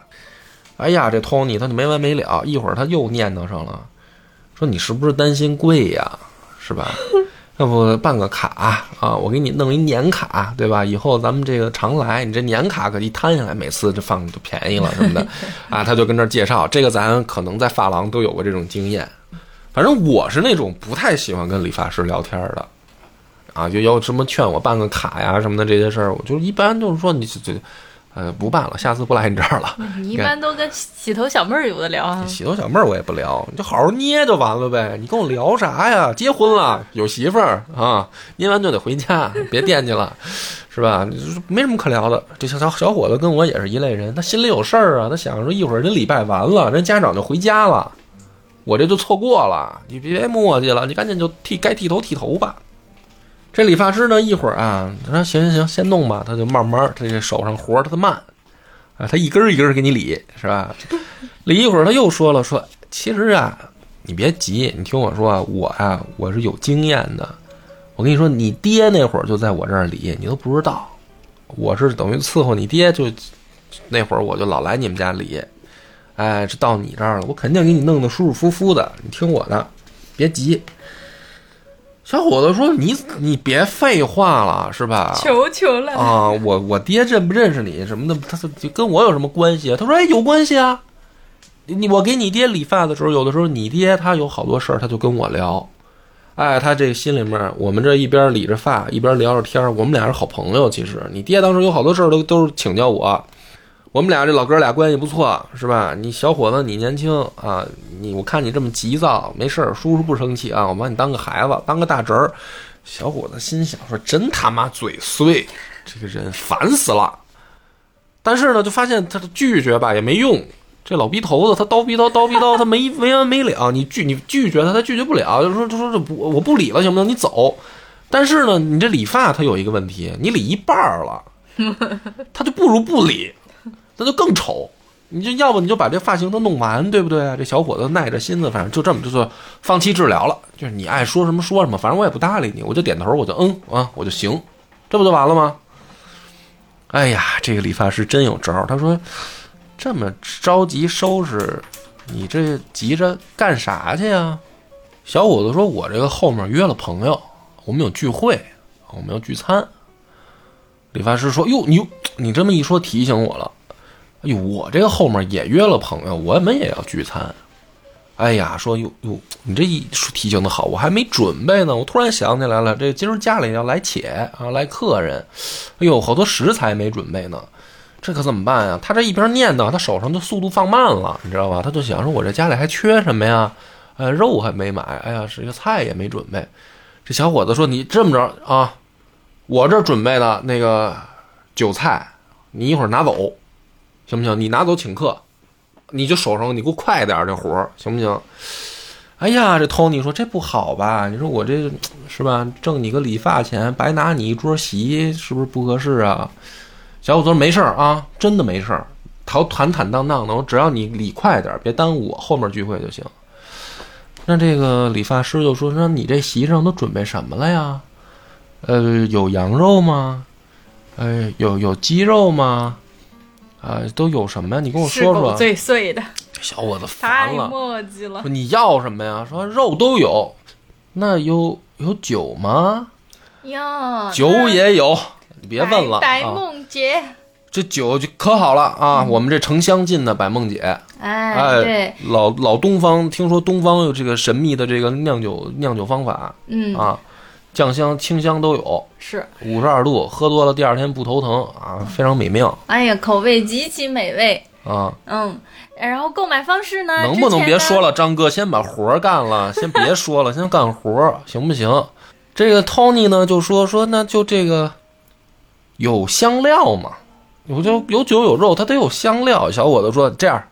哎呀，这 Tony 他就没完没了，一会儿他又念叨上了，说你是不是担心贵呀，是吧？要不办个卡啊，我给你弄一年卡，对吧？以后咱们这个常来，你这年卡可一摊下来，每次这放就便宜了什么的，啊，他就跟这儿介绍，这个咱可能在发廊都有过这种经验。反正我是那种不太喜欢跟理发师聊天的，啊，就要什么劝我办个卡呀什么的这些事儿，我就一般就是说你这这，呃，不办了，下次不来你这儿了。你一般都跟洗头小妹儿有的聊啊。洗头小妹儿我也不聊，你就好好捏就完了呗。你跟我聊啥呀？结婚了，有媳妇儿啊，捏完就得回家，别惦记了，是吧？没什么可聊的。这小小小伙子跟我也是一类人，他心里有事儿啊，他想着一会儿人礼拜完了，人家长就回家了，我这就错过了，你别磨叽了，你赶紧就剃该剃头剃头吧。这理发师呢，一会儿啊，他说行行行，先弄吧，他就慢慢，他这手上活儿他慢，啊，他一根儿一根儿给你理，是吧？理一会儿，他又说了，说其实啊，你别急，你听我说啊，我啊，我是有经验的。我跟你说，你爹那会儿就在我这儿理，你都不知道，我是等于伺候你爹就，那会儿我就老来你们家理，哎，这到你这儿了，我肯定给你弄得舒舒服服的，你听我的，别急。小伙子说：“你你别废话了，是吧？求求了，啊，我我爹认不认识你什么的，他说就跟我有什么关系啊？他说哎，有关系啊。你我给你爹理发的时候，有的时候你爹他有好多事儿，他就跟我聊，哎，他这心里面，我们这一边理着发，一边聊着天儿我们俩是好朋友。其实你爹当时有好多事儿都都是请教我，我们俩这老哥俩关系不错，是吧？你小伙子，你年轻啊，你我看你这么急躁，没事儿，叔叔不生气啊，我把你当个孩子，当个大侄儿。小伙子心想说：“真他妈嘴碎，这个人烦死了。”但是呢，就发现他拒绝吧也没用。这老逼头子，他叨逼叨叨逼叨，他没没完没了。你拒你拒绝他，他拒绝不了。就说就说这不我不理了，行不行？你走。但是呢，你这理发他有一个问题，你理一半了，他就不如不理，那就更丑。你就要不你就把这发型都弄完，对不对啊？这小伙子耐着心思，反正就这么就说放弃治疗了。就是你爱说什么说什么，反正我也不搭理你，我就点头，我就嗯啊，我就行，这不就完了吗？哎呀，这个理发师真有招。他说。这么着急收拾，你这急着干啥去呀？小伙子说：“我这个后面约了朋友，我们有聚会，我们要聚餐。”理发师说：“哟，你你这么一说提醒我了。哎呦，我这个后面也约了朋友，我们也要聚餐。哎呀，说哟哟，你这一提醒的好，我还没准备呢。我突然想起来了，这今儿家里要来且啊，来客人。哎呦，好多食材没准备呢。”这可怎么办呀？他这一边念叨，他手上的速度放慢了，你知道吧？他就想说：“我这家里还缺什么呀？呃，肉还没买，哎呀，这个菜也没准备。”这小伙子说：“你这么着啊，我这准备的那个韭菜，你一会儿拿走，行不行？你拿走请客，你就手上你给我快点这活，行不行？”哎呀，这托尼说：“这不好吧？你说我这是吧？挣你个理发钱，白拿你一桌席，是不是不合适啊？”小伙子说：“没事儿啊，真的没事儿，坦坦坦荡荡的。我只要你理快点，别耽误我后面聚会就行。”那这个理发师就说：“那你这席上都准备什么了呀？呃，有羊肉吗？呃，有有鸡肉吗？啊，都有什么呀？你跟我说说。”最碎的。小伙子 烦了，磨叽了。说你要什么呀？说肉都有，那有有酒吗？有，酒也有。你别问了，白梦姐，这酒就可好了啊！我们这城乡近的白梦姐，哎，对，老老东方，听说东方有这个神秘的这个酿酒酿酒方法，嗯啊，酱香、清香都有，是五十二度，喝多了第二天不头疼啊，非常美妙。哎呀，口味极其美味啊，嗯，然后购买方式呢？能不能别说了，张哥，先把活干了，先别说了，先干活行不行？这个 Tony 呢就说说，那就这个。有香料嘛？有就有酒有肉，它得有香料。小伙子说：“这样，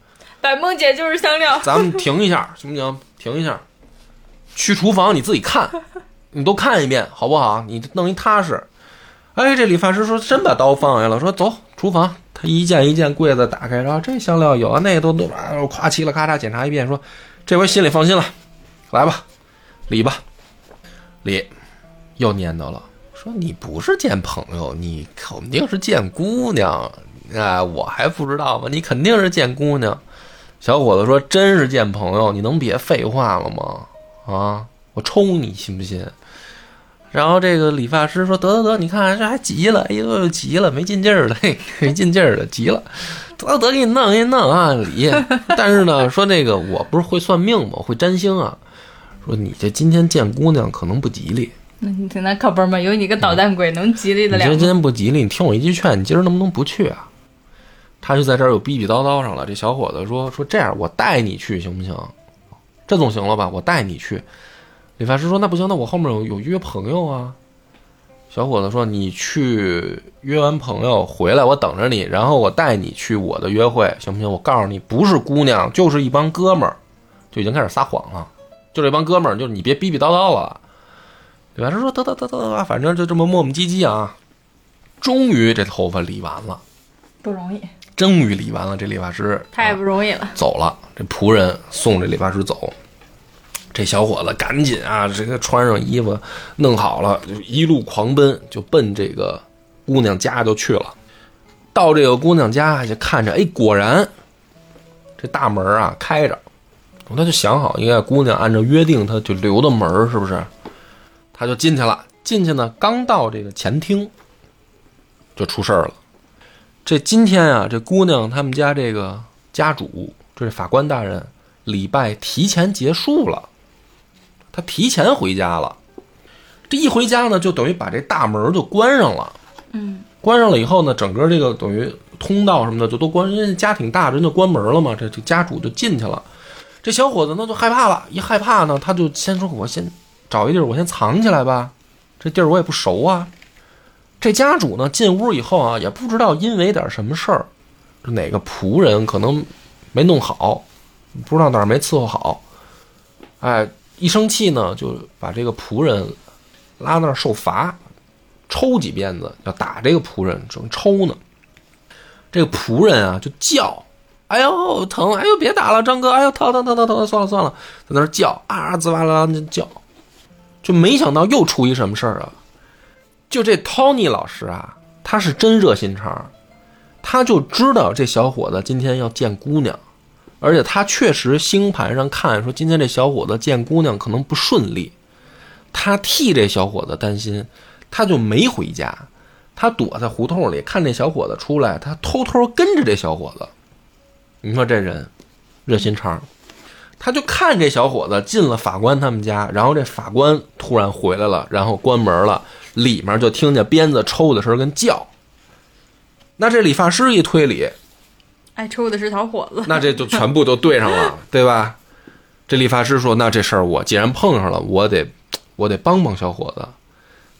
百梦姐就是香料。咱们停一下，行不行？停一下，去厨房你自己看，你都看一遍好不好？你弄一踏实。”哎，这理发师说：“真把刀放下了。”说：“走，厨房。”他一件一件柜子打开，然后这香料有啊，那都都啊，夸齐了，咔嚓检查一遍，说：“这回心里放心了，来吧，理吧，理。”又念叨了。说你不是见朋友，你肯定是见姑娘哎！我还不知道吗？你肯定是见姑娘。小伙子说：“真是见朋友，你能别废话了吗？啊，我抽你信不信？”然后这个理发师说：“得得得，你看这还急了，哎呦急了，没劲劲儿了，嘿，没劲劲儿的，急了，得得给你弄给你弄啊理。但是呢，说那个我不是会算命吗？会占星啊。说你这今天见姑娘可能不吉利。”那你听那可不吗？有你个捣蛋鬼，能吉利得了？你今天不吉利，你听我一句劝，你今儿能不能不去啊？他就在这儿又逼逼叨叨上了。这小伙子说说这样，我带你去行不行？这总行了吧？我带你去。理发师说那不行，那我后面有有约朋友啊。小伙子说你去约完朋友回来，我等着你，然后我带你去我的约会，行不行？我告诉你，不是姑娘，就是一帮哥们儿，就已经开始撒谎了。就这帮哥们儿，就是你别逼逼叨叨了。理发师说：“得得得得得，反正就这么磨磨唧唧啊，终于这头发理完了，不容易，终于理完了。这理发师太不容易了，走了。这仆人送这理发师走，这小伙子赶紧啊，这个穿上衣服，弄好了，就一路狂奔，就奔这个姑娘家就去了。到这个姑娘家就看着，哎，果然这大门啊开着，他就想好，应该姑娘按照约定，他就留的门，是不是？”他就进去了，进去呢，刚到这个前厅，就出事儿了。这今天啊，这姑娘他们家这个家主，这法官大人礼拜提前结束了，他提前回家了。这一回家呢，就等于把这大门就关上了。嗯，关上了以后呢，整个这个等于通道什么的就都关，因为家挺大，人就关门了嘛。这这家主就进去了。这小伙子呢就害怕了，一害怕呢，他就先说：“我先找一地儿，我先藏起来吧。这地儿我也不熟啊。”这家主呢进屋以后啊，也不知道因为点什么事儿，哪个仆人可能没弄好，不知道哪儿没伺候好，哎，一生气呢就把这个仆人拉那儿受罚，抽几鞭子，要打这个仆人，正抽呢。这个仆人啊就叫。哎呦疼！哎呦别打了，张哥！哎呦疼疼疼疼疼！算了算了，在那儿叫啊滋哇啦啦叫，就没想到又出一什么事儿啊！就这 Tony 老师啊，他是真热心肠，他就知道这小伙子今天要见姑娘，而且他确实星盘上看说今天这小伙子见姑娘可能不顺利，他替这小伙子担心，他就没回家，他躲在胡同里看这小伙子出来，他偷偷跟着这小伙子。你说这人热心肠，他就看这小伙子进了法官他们家，然后这法官突然回来了，然后关门了，里面就听见鞭子抽的声跟叫。那这理发师一推理，爱抽的是小伙子，那这就全部都对上了，对吧？这理发师说：“那这事儿我既然碰上了，我得我得帮帮小伙子。”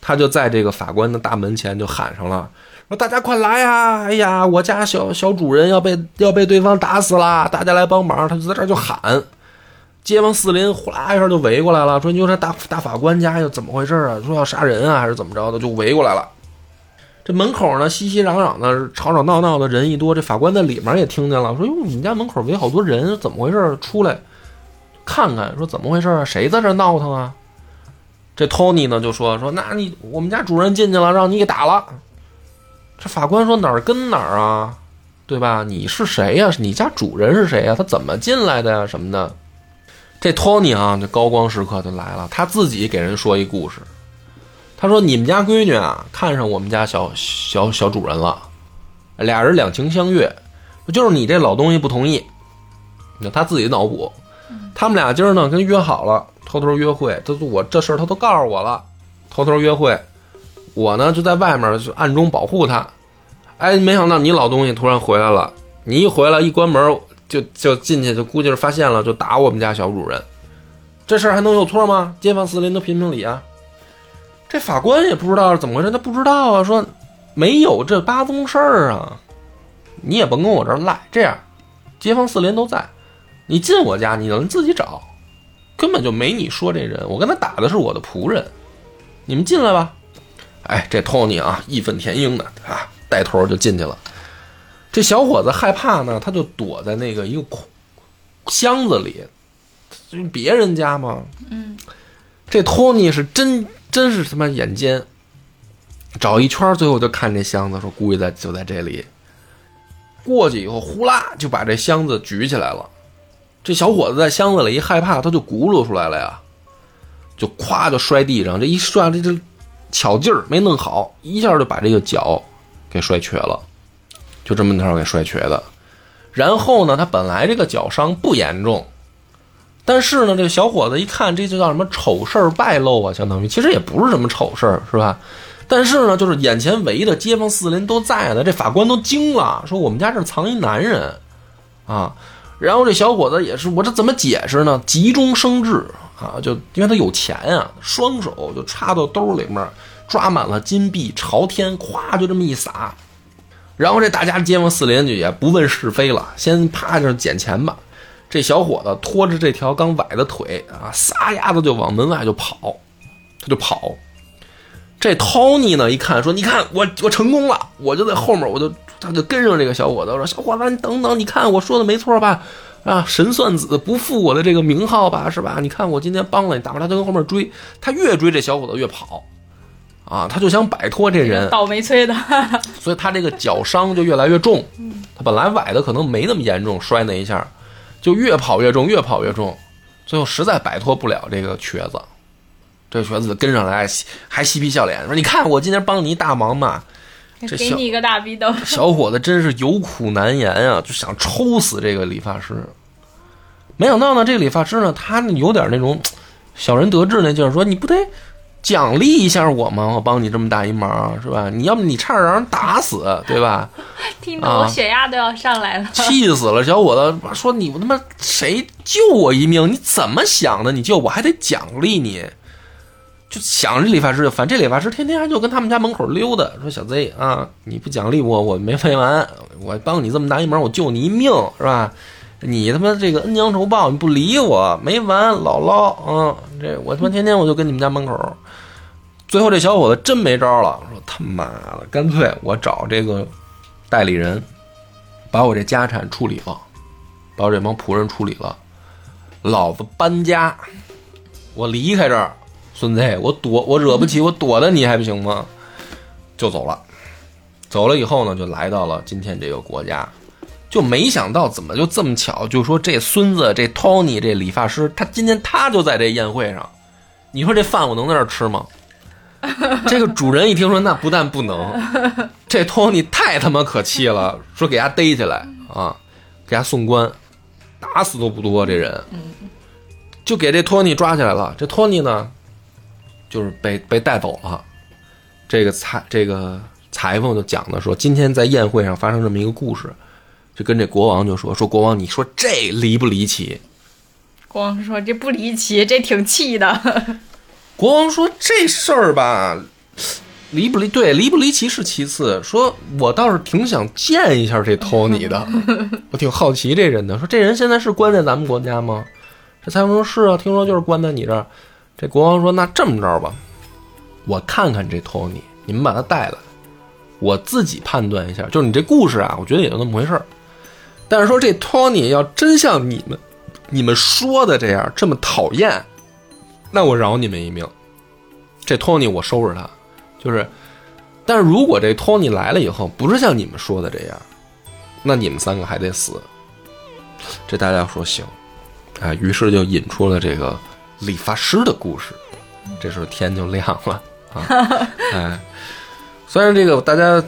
他就在这个法官的大门前就喊上了。说大家快来呀！哎呀，我家小小主人要被要被对方打死了，大家来帮忙！他就在这儿就喊，街坊四邻呼啦一下就围过来了。说你说这大大法官家又怎么回事啊？说要杀人啊，还是怎么着的？就围过来了。这门口呢，熙熙攘攘的，吵吵闹闹的人一多。这法官在里面也听见了，说哟，你们家门口围好多人，怎么回事？出来看看，说怎么回事啊？谁在这闹腾啊？这托尼呢就说说，那你我们家主人进去了，让你给打了。这法官说哪儿跟哪儿啊，对吧？你是谁呀？你家主人是谁呀？他怎么进来的呀？什么的？这托尼啊，这高光时刻就来了，他自己给人说一故事。他说：“你们家闺女啊，看上我们家小小小主人了，俩人两情相悦，就是你这老东西不同意。那他自己脑补，他们俩今儿呢跟约好了，偷偷约会。他我这事儿他都告诉我了，偷偷约会。”我呢就在外面就暗中保护他，哎，没想到你老东西突然回来了。你一回来一关门就就进去，就估计是发现了，就打我们家小主人。这事儿还能有错吗？街坊四邻都评评理啊！这法官也不知道是怎么回事，他不知道啊，说没有这八宗事儿啊，你也甭跟我这儿赖。这样，街坊四邻都在，你进我家你能自己找，根本就没你说这人。我跟他打的是我的仆人，你们进来吧。哎，这托尼啊，义愤填膺的啊，带头就进去了。这小伙子害怕呢，他就躲在那个一个空箱子里，别人家嘛。嗯。这托尼是真真是他妈眼尖，找一圈，最后就看这箱子，说估计在就在这里。过去以后，呼啦就把这箱子举起来了。这小伙子在箱子里一害怕，他就轱辘出来了呀，就咵就摔地上，这一摔这这。巧劲儿没弄好，一下就把这个脚给摔瘸了，就这么着给摔瘸的。然后呢，他本来这个脚伤不严重，但是呢，这个小伙子一看，这就叫什么丑事儿败露啊，相当于其实也不是什么丑事儿，是吧？但是呢，就是眼前围的街坊四邻都在呢，这法官都惊了，说我们家这藏一男人啊。然后这小伙子也是，我这怎么解释呢？急中生智。啊，就因为他有钱啊，双手就插到兜里面，抓满了金币，朝天咵就这么一撒，然后这大家街坊四邻就也不问是非了，先趴着捡钱吧。这小伙子拖着这条刚崴的腿啊，撒丫子就往门外就跑，他就跑。这 Tony 呢一看说：“你看我我成功了，我就在后面，我就他就跟上这个小伙子说：小伙子你等等，你看我说的没错吧？”啊，神算子不负我的这个名号吧，是吧？你看我今天帮了你，打不他就跟后面追，他越追这小伙子越跑，啊，他就想摆脱这人，倒霉催的，所以他这个脚伤就越来越重。他本来崴的可能没那么严重，摔那一下，就越跑越重，越跑越重，最后实在摆脱不了这个瘸子，这瘸子跟上来还嬉皮笑脸说：“你看我今天帮你一大忙嘛。”给你一个大逼斗，小伙子真是有苦难言啊，就想抽死这个理发师。没想到呢，这个理发师呢，他有点那种小人得志那劲儿，说你不得奖励一下我吗？我帮你这么大一忙，是吧？你要不你差点让人打死，对吧？听得我血压都要上来了。气死了，小伙子说你我他妈谁救我一命？你怎么想的？你救我还得奖励你？就想着理发师就烦，这理发师天天还就跟他们家门口溜达，说小 Z 啊，你不奖励我，我没没完，我帮你这么大一忙，我救你一命，是吧？你他妈这个恩将仇报，你不理我，没完，姥姥，嗯，这我他妈天天我就跟你们家门口。最后这小伙子真没招了，说他妈的，干脆我找这个代理人，把我这家产处理了，把我这帮仆人处理了，老子搬家，我离开这儿。孙子，我躲，我惹不起，我躲着你还不行吗？就走了，走了以后呢，就来到了今天这个国家，就没想到怎么就这么巧，就说这孙子这 Tony 这理发师，他今天他就在这宴会上，你说这饭我能在这吃吗？这个主人一听说，那不但不能，这 Tony 太他妈可气了，说给他逮起来啊，给他送官，打死都不多这人，就给这 Tony 抓起来了，这 Tony 呢？就是被被带走了，这个裁这个裁缝就讲的说，今天在宴会上发生这么一个故事，就跟这国王就说说国王，你说这离不离奇？国王说这不离奇，这挺气的。国王说这事儿吧，离不离对离不离奇是其次，说我倒是挺想见一下这托尼的，我挺好奇这人的。说这人现在是关在咱们国家吗？这裁缝说是啊，听说就是关在你这儿。这国王说：“那这么着吧，我看看这托尼，你们把他带来，我自己判断一下。就是你这故事啊，我觉得也就那么回事儿。但是说这托尼要真像你们你们说的这样这么讨厌，那我饶你们一命。这托尼我收拾他，就是。但是如果这托尼来了以后不是像你们说的这样，那你们三个还得死。这大家说行，啊，于是就引出了这个。”理发师的故事，这时候天就亮了啊！哎，虽然这个大家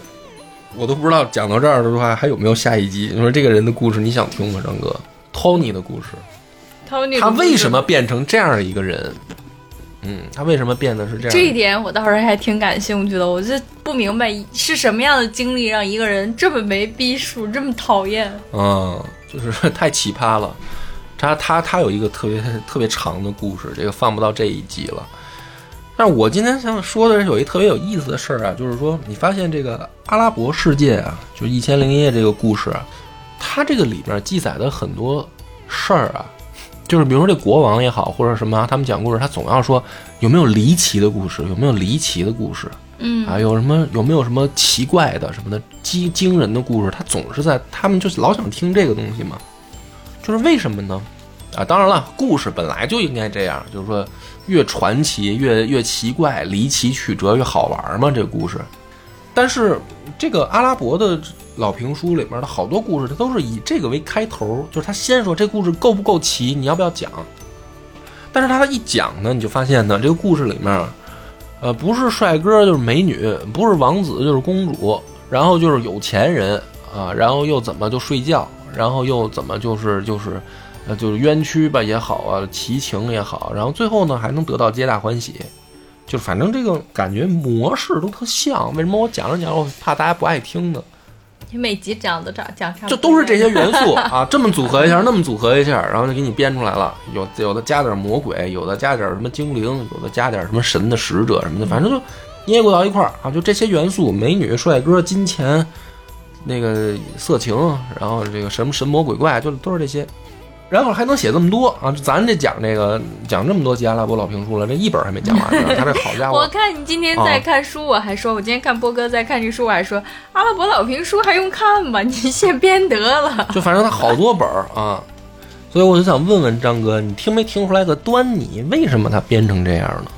我都不知道讲到这儿的话还有没有下一集。你说这个人的故事你想听吗，张哥？Tony 的故事，Tony 他为什么变成这样一个人？嗯，他为什么变得是这样？这一点我倒是还挺感兴趣的。我就不明白是什么样的经历让一个人这么没逼数，这么讨厌？嗯，就是太奇葩了。他他他有一个特别特别长的故事，这个放不到这一集了。但是我今天想说的是，有一特别有意思的事儿啊，就是说，你发现这个阿拉伯世界啊，就《一千零一夜》这个故事，它这个里边记载的很多事儿啊，就是比如说这国王也好，或者什么，他们讲故事，他总要说有没有离奇的故事，有没有离奇的故事，嗯啊，有什么有没有什么奇怪的什么的惊惊人的故事，他总是在他们就是老想听这个东西嘛。就是为什么呢？啊，当然了，故事本来就应该这样，就是说越传奇越越奇怪、离奇曲折越好玩嘛。这个故事，但是这个阿拉伯的老评书里面的好多故事，它都是以这个为开头，就是他先说这故事够不够奇，你要不要讲？但是他一讲呢，你就发现呢，这个故事里面，呃，不是帅哥就是美女，不是王子就是公主，然后就是有钱人啊，然后又怎么就睡觉？然后又怎么就是就是，呃，就是冤屈吧也好啊，奇情也好，然后最后呢还能得到皆大欢喜，就反正这个感觉模式都特像。为什么我讲着讲着我怕大家不爱听呢？你每集讲的讲讲就都是这些元素啊，这么组合一下，那么组合一下，然后就给你编出来了。有有的加点魔鬼，有的加点什么精灵，有的加点什么神的使者什么的，反正就捏过到一块儿啊，就这些元素：美女、帅哥、金钱。那个色情，然后这个什么神魔鬼怪，就都是这些，然后还能写这么多啊！咱这讲这个讲这么多集阿拉伯老评书了，这一本还没讲完呢。他这好家伙！我看你今天在看书，我还说，我今天看波哥在看这书，我还说阿拉伯老评书还用看吗？你现编得了。就反正他好多本儿啊，所以我就想问问张哥，你听没听出来个端倪？为什么他编成这样呢？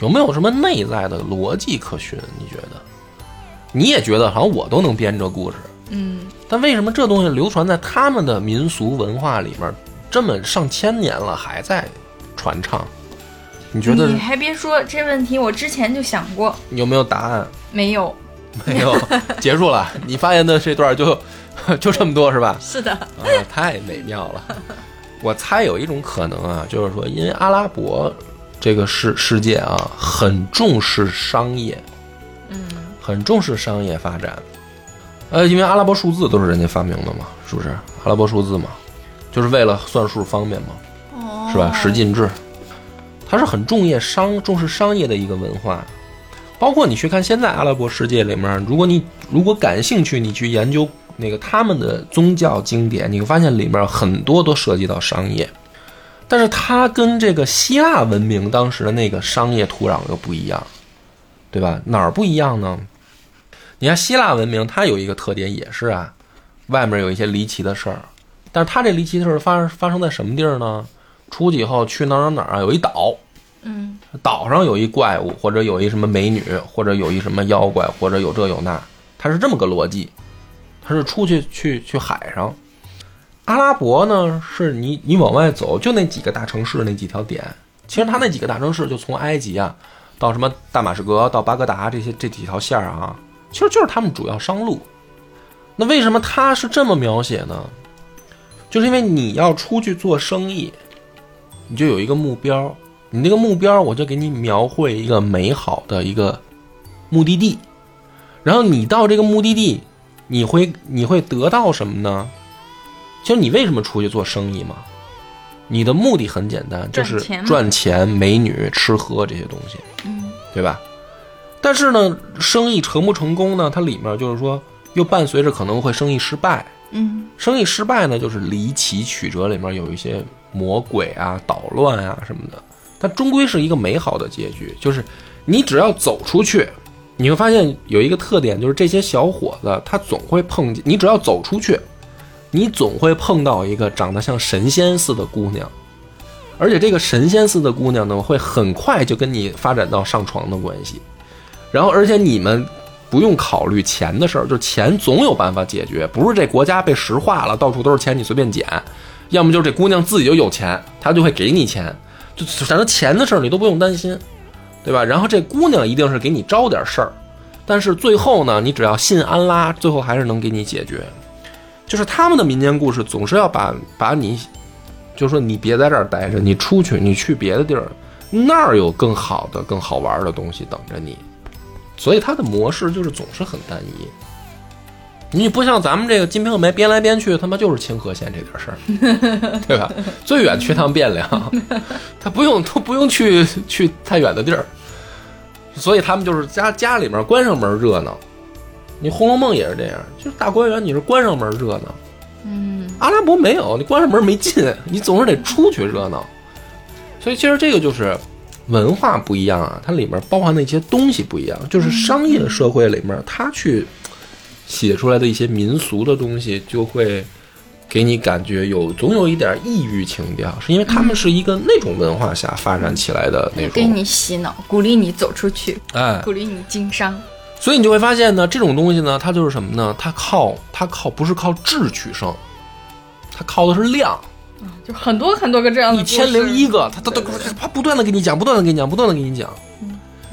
有没有什么内在的逻辑可循？你觉得？你也觉得好像我都能编这故事，嗯，但为什么这东西流传在他们的民俗文化里面这么上千年了还在传唱？你觉得？你还别说这问题，我之前就想过。有没有答案？没有，没有，结束了。你发言的这段就 就这么多是吧？是的。啊，太美妙了。我猜有一种可能啊，就是说，因为阿拉伯这个世世界啊，很重视商业，嗯很重视商业发展。呃，因为阿拉伯数字都是人家发明的嘛，是不是？阿拉伯数字嘛，就是为了算数方便嘛，哦是吧？十进制，它是很重业商重视商业的一个文化。包括你去看现在阿拉伯世界里面，如果你如果感兴趣，你去研究那个他们的宗教经典，你会发现里面很多都涉及到商业。但是它跟这个希腊文明当时的那个商业土壤又不一样，对吧？哪儿不一样呢？你看希腊文明，它有一个特点，也是啊，外面有一些离奇的事儿，但是它这离奇的事儿发发生在什么地儿呢？出去以后去哪儿哪儿哪儿啊，有一岛，嗯岛上有一怪物，或者有一什么美女，或者有一什么妖怪，或者有这有那，它是这么个逻辑。它是出去去去海上，阿拉伯呢是你你往外走，就那几个大城市那几条点。其实它那几个大城市就从埃及啊到什么大马士革到巴格达这些这几条线儿啊，其实就是他们主要商路。那为什么他是这么描写呢？就是因为你要出去做生意，你就有一个目标，你那个目标我就给你描绘一个美好的一个目的地，然后你到这个目的地，你会你会得到什么呢？其实你为什么出去做生意嘛？你的目的很简单，就是赚钱嘛赚钱、美女、吃喝这些东西，嗯对吧？但是呢，生意成不成功呢？它里面就是说，又伴随着可能会生意失败。嗯生意失败呢，就是离奇曲折里面有一些魔鬼啊、捣乱啊什么的，它终归是一个美好的结局。就是你只要走出去，你会发现有一个特点，就是这些小伙子他总会碰见，你只要走出去，你总会碰到一个长得像神仙似的姑娘，而且这个神仙似的姑娘呢，会很快就跟你发展到上床的关系，然后而且你们不用考虑钱的事儿，就是钱总有办法解决，不是这国家被石化了，到处都是钱，你随便捡，要么就是这姑娘自己就有钱，她就会给你钱，就反正钱的事儿你都不用担心，对吧？然后这姑娘一定是给你招点事儿，但是最后呢，你只要信安拉，最后还是能给你解决。就是他们的民间故事总是要把把你，就说你别在这儿待着，你出去，你去别的地儿，那儿有更好的、更好玩的东西等着你。所以它的模式就是总是很单一。你不像咱们这个《金瓶梅》编来编去，他妈就是清河县这点事儿，对吧？最远去趟汴梁，他不用都不用去去太远的地儿，所以他们就是家家里面关上门热闹。你《红楼梦》也是这样，就是大观园你是关上门热闹，嗯阿拉伯没有，你关上门没劲，你总是得出去热闹。所以其实这个就是文化不一样啊，它里面包含的一些东西不一样，就是商业社会里面它去写出来的一些民俗的东西，就会给你感觉有总有一点异域情调，是因为他们是一个那种文化下发展起来的那种，给你洗脑，鼓励你走出去，哎，鼓励你经商。所以你就会发现呢，这种东西呢，它就是什么呢？它靠它靠不是靠智取胜，它靠的是量。就很多很多个这样的一千零一个，他他他他不断的给你讲，不断的给你讲，不断的给你讲。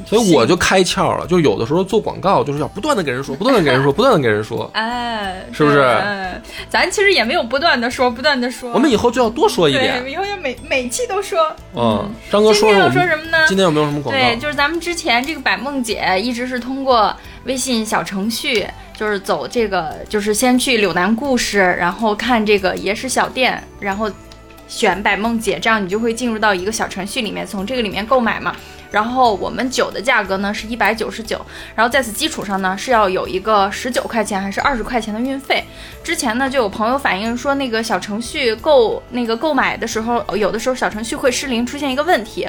所以我就开窍了，就有的时候做广告就是要不断的给人说，不断的给人说，不断的给人说。哎，是不是咱其实也没有不断的说，不断的说。我们以后就要多说一对，点。以后要每每期都说。嗯，张哥今天要说说说什么呢？今天有没有什么广告对，就是咱们之前这个百梦姐一直是通过微信小程序，就是走这个，就是先去柳南故事，然后看这个野史小店，然后选百梦姐，这样你就会进入到一个小程序里面，从这个里面购买嘛。然后我们酒的价格呢是一百九十九，然后在此基础上呢是要有一个十九块钱还是二十块钱的运费。之前呢就有朋友反映说，那个小程序购那个购买的时候，有的时候小程序会失灵，出现一个问题。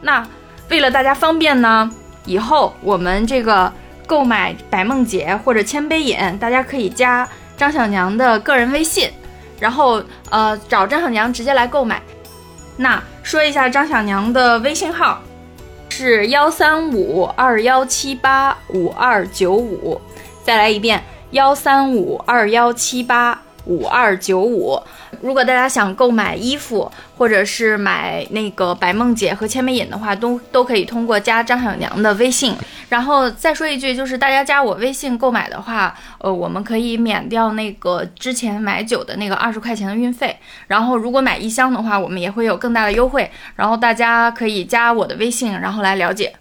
那为了大家方便呢，以后我们这个购买百梦姐或者千杯饮，大家可以加张小娘的个人微信，然后呃找张小娘直接来购买。那说一下张小娘的微信号是幺三五二幺七八五二九五，再来一遍幺三五二幺七八五二九五。如果大家想购买衣服，或者是买那个白梦姐和千美饮的话，都都可以通过加张小娘的微信。然后再说一句，就是大家加我微信购买的话，呃，我们可以免掉那个之前买酒的那个二十块钱的运费。然后如果买一箱的话，我们也会有更大的优惠。然后大家可以加我的微信，然后来了解。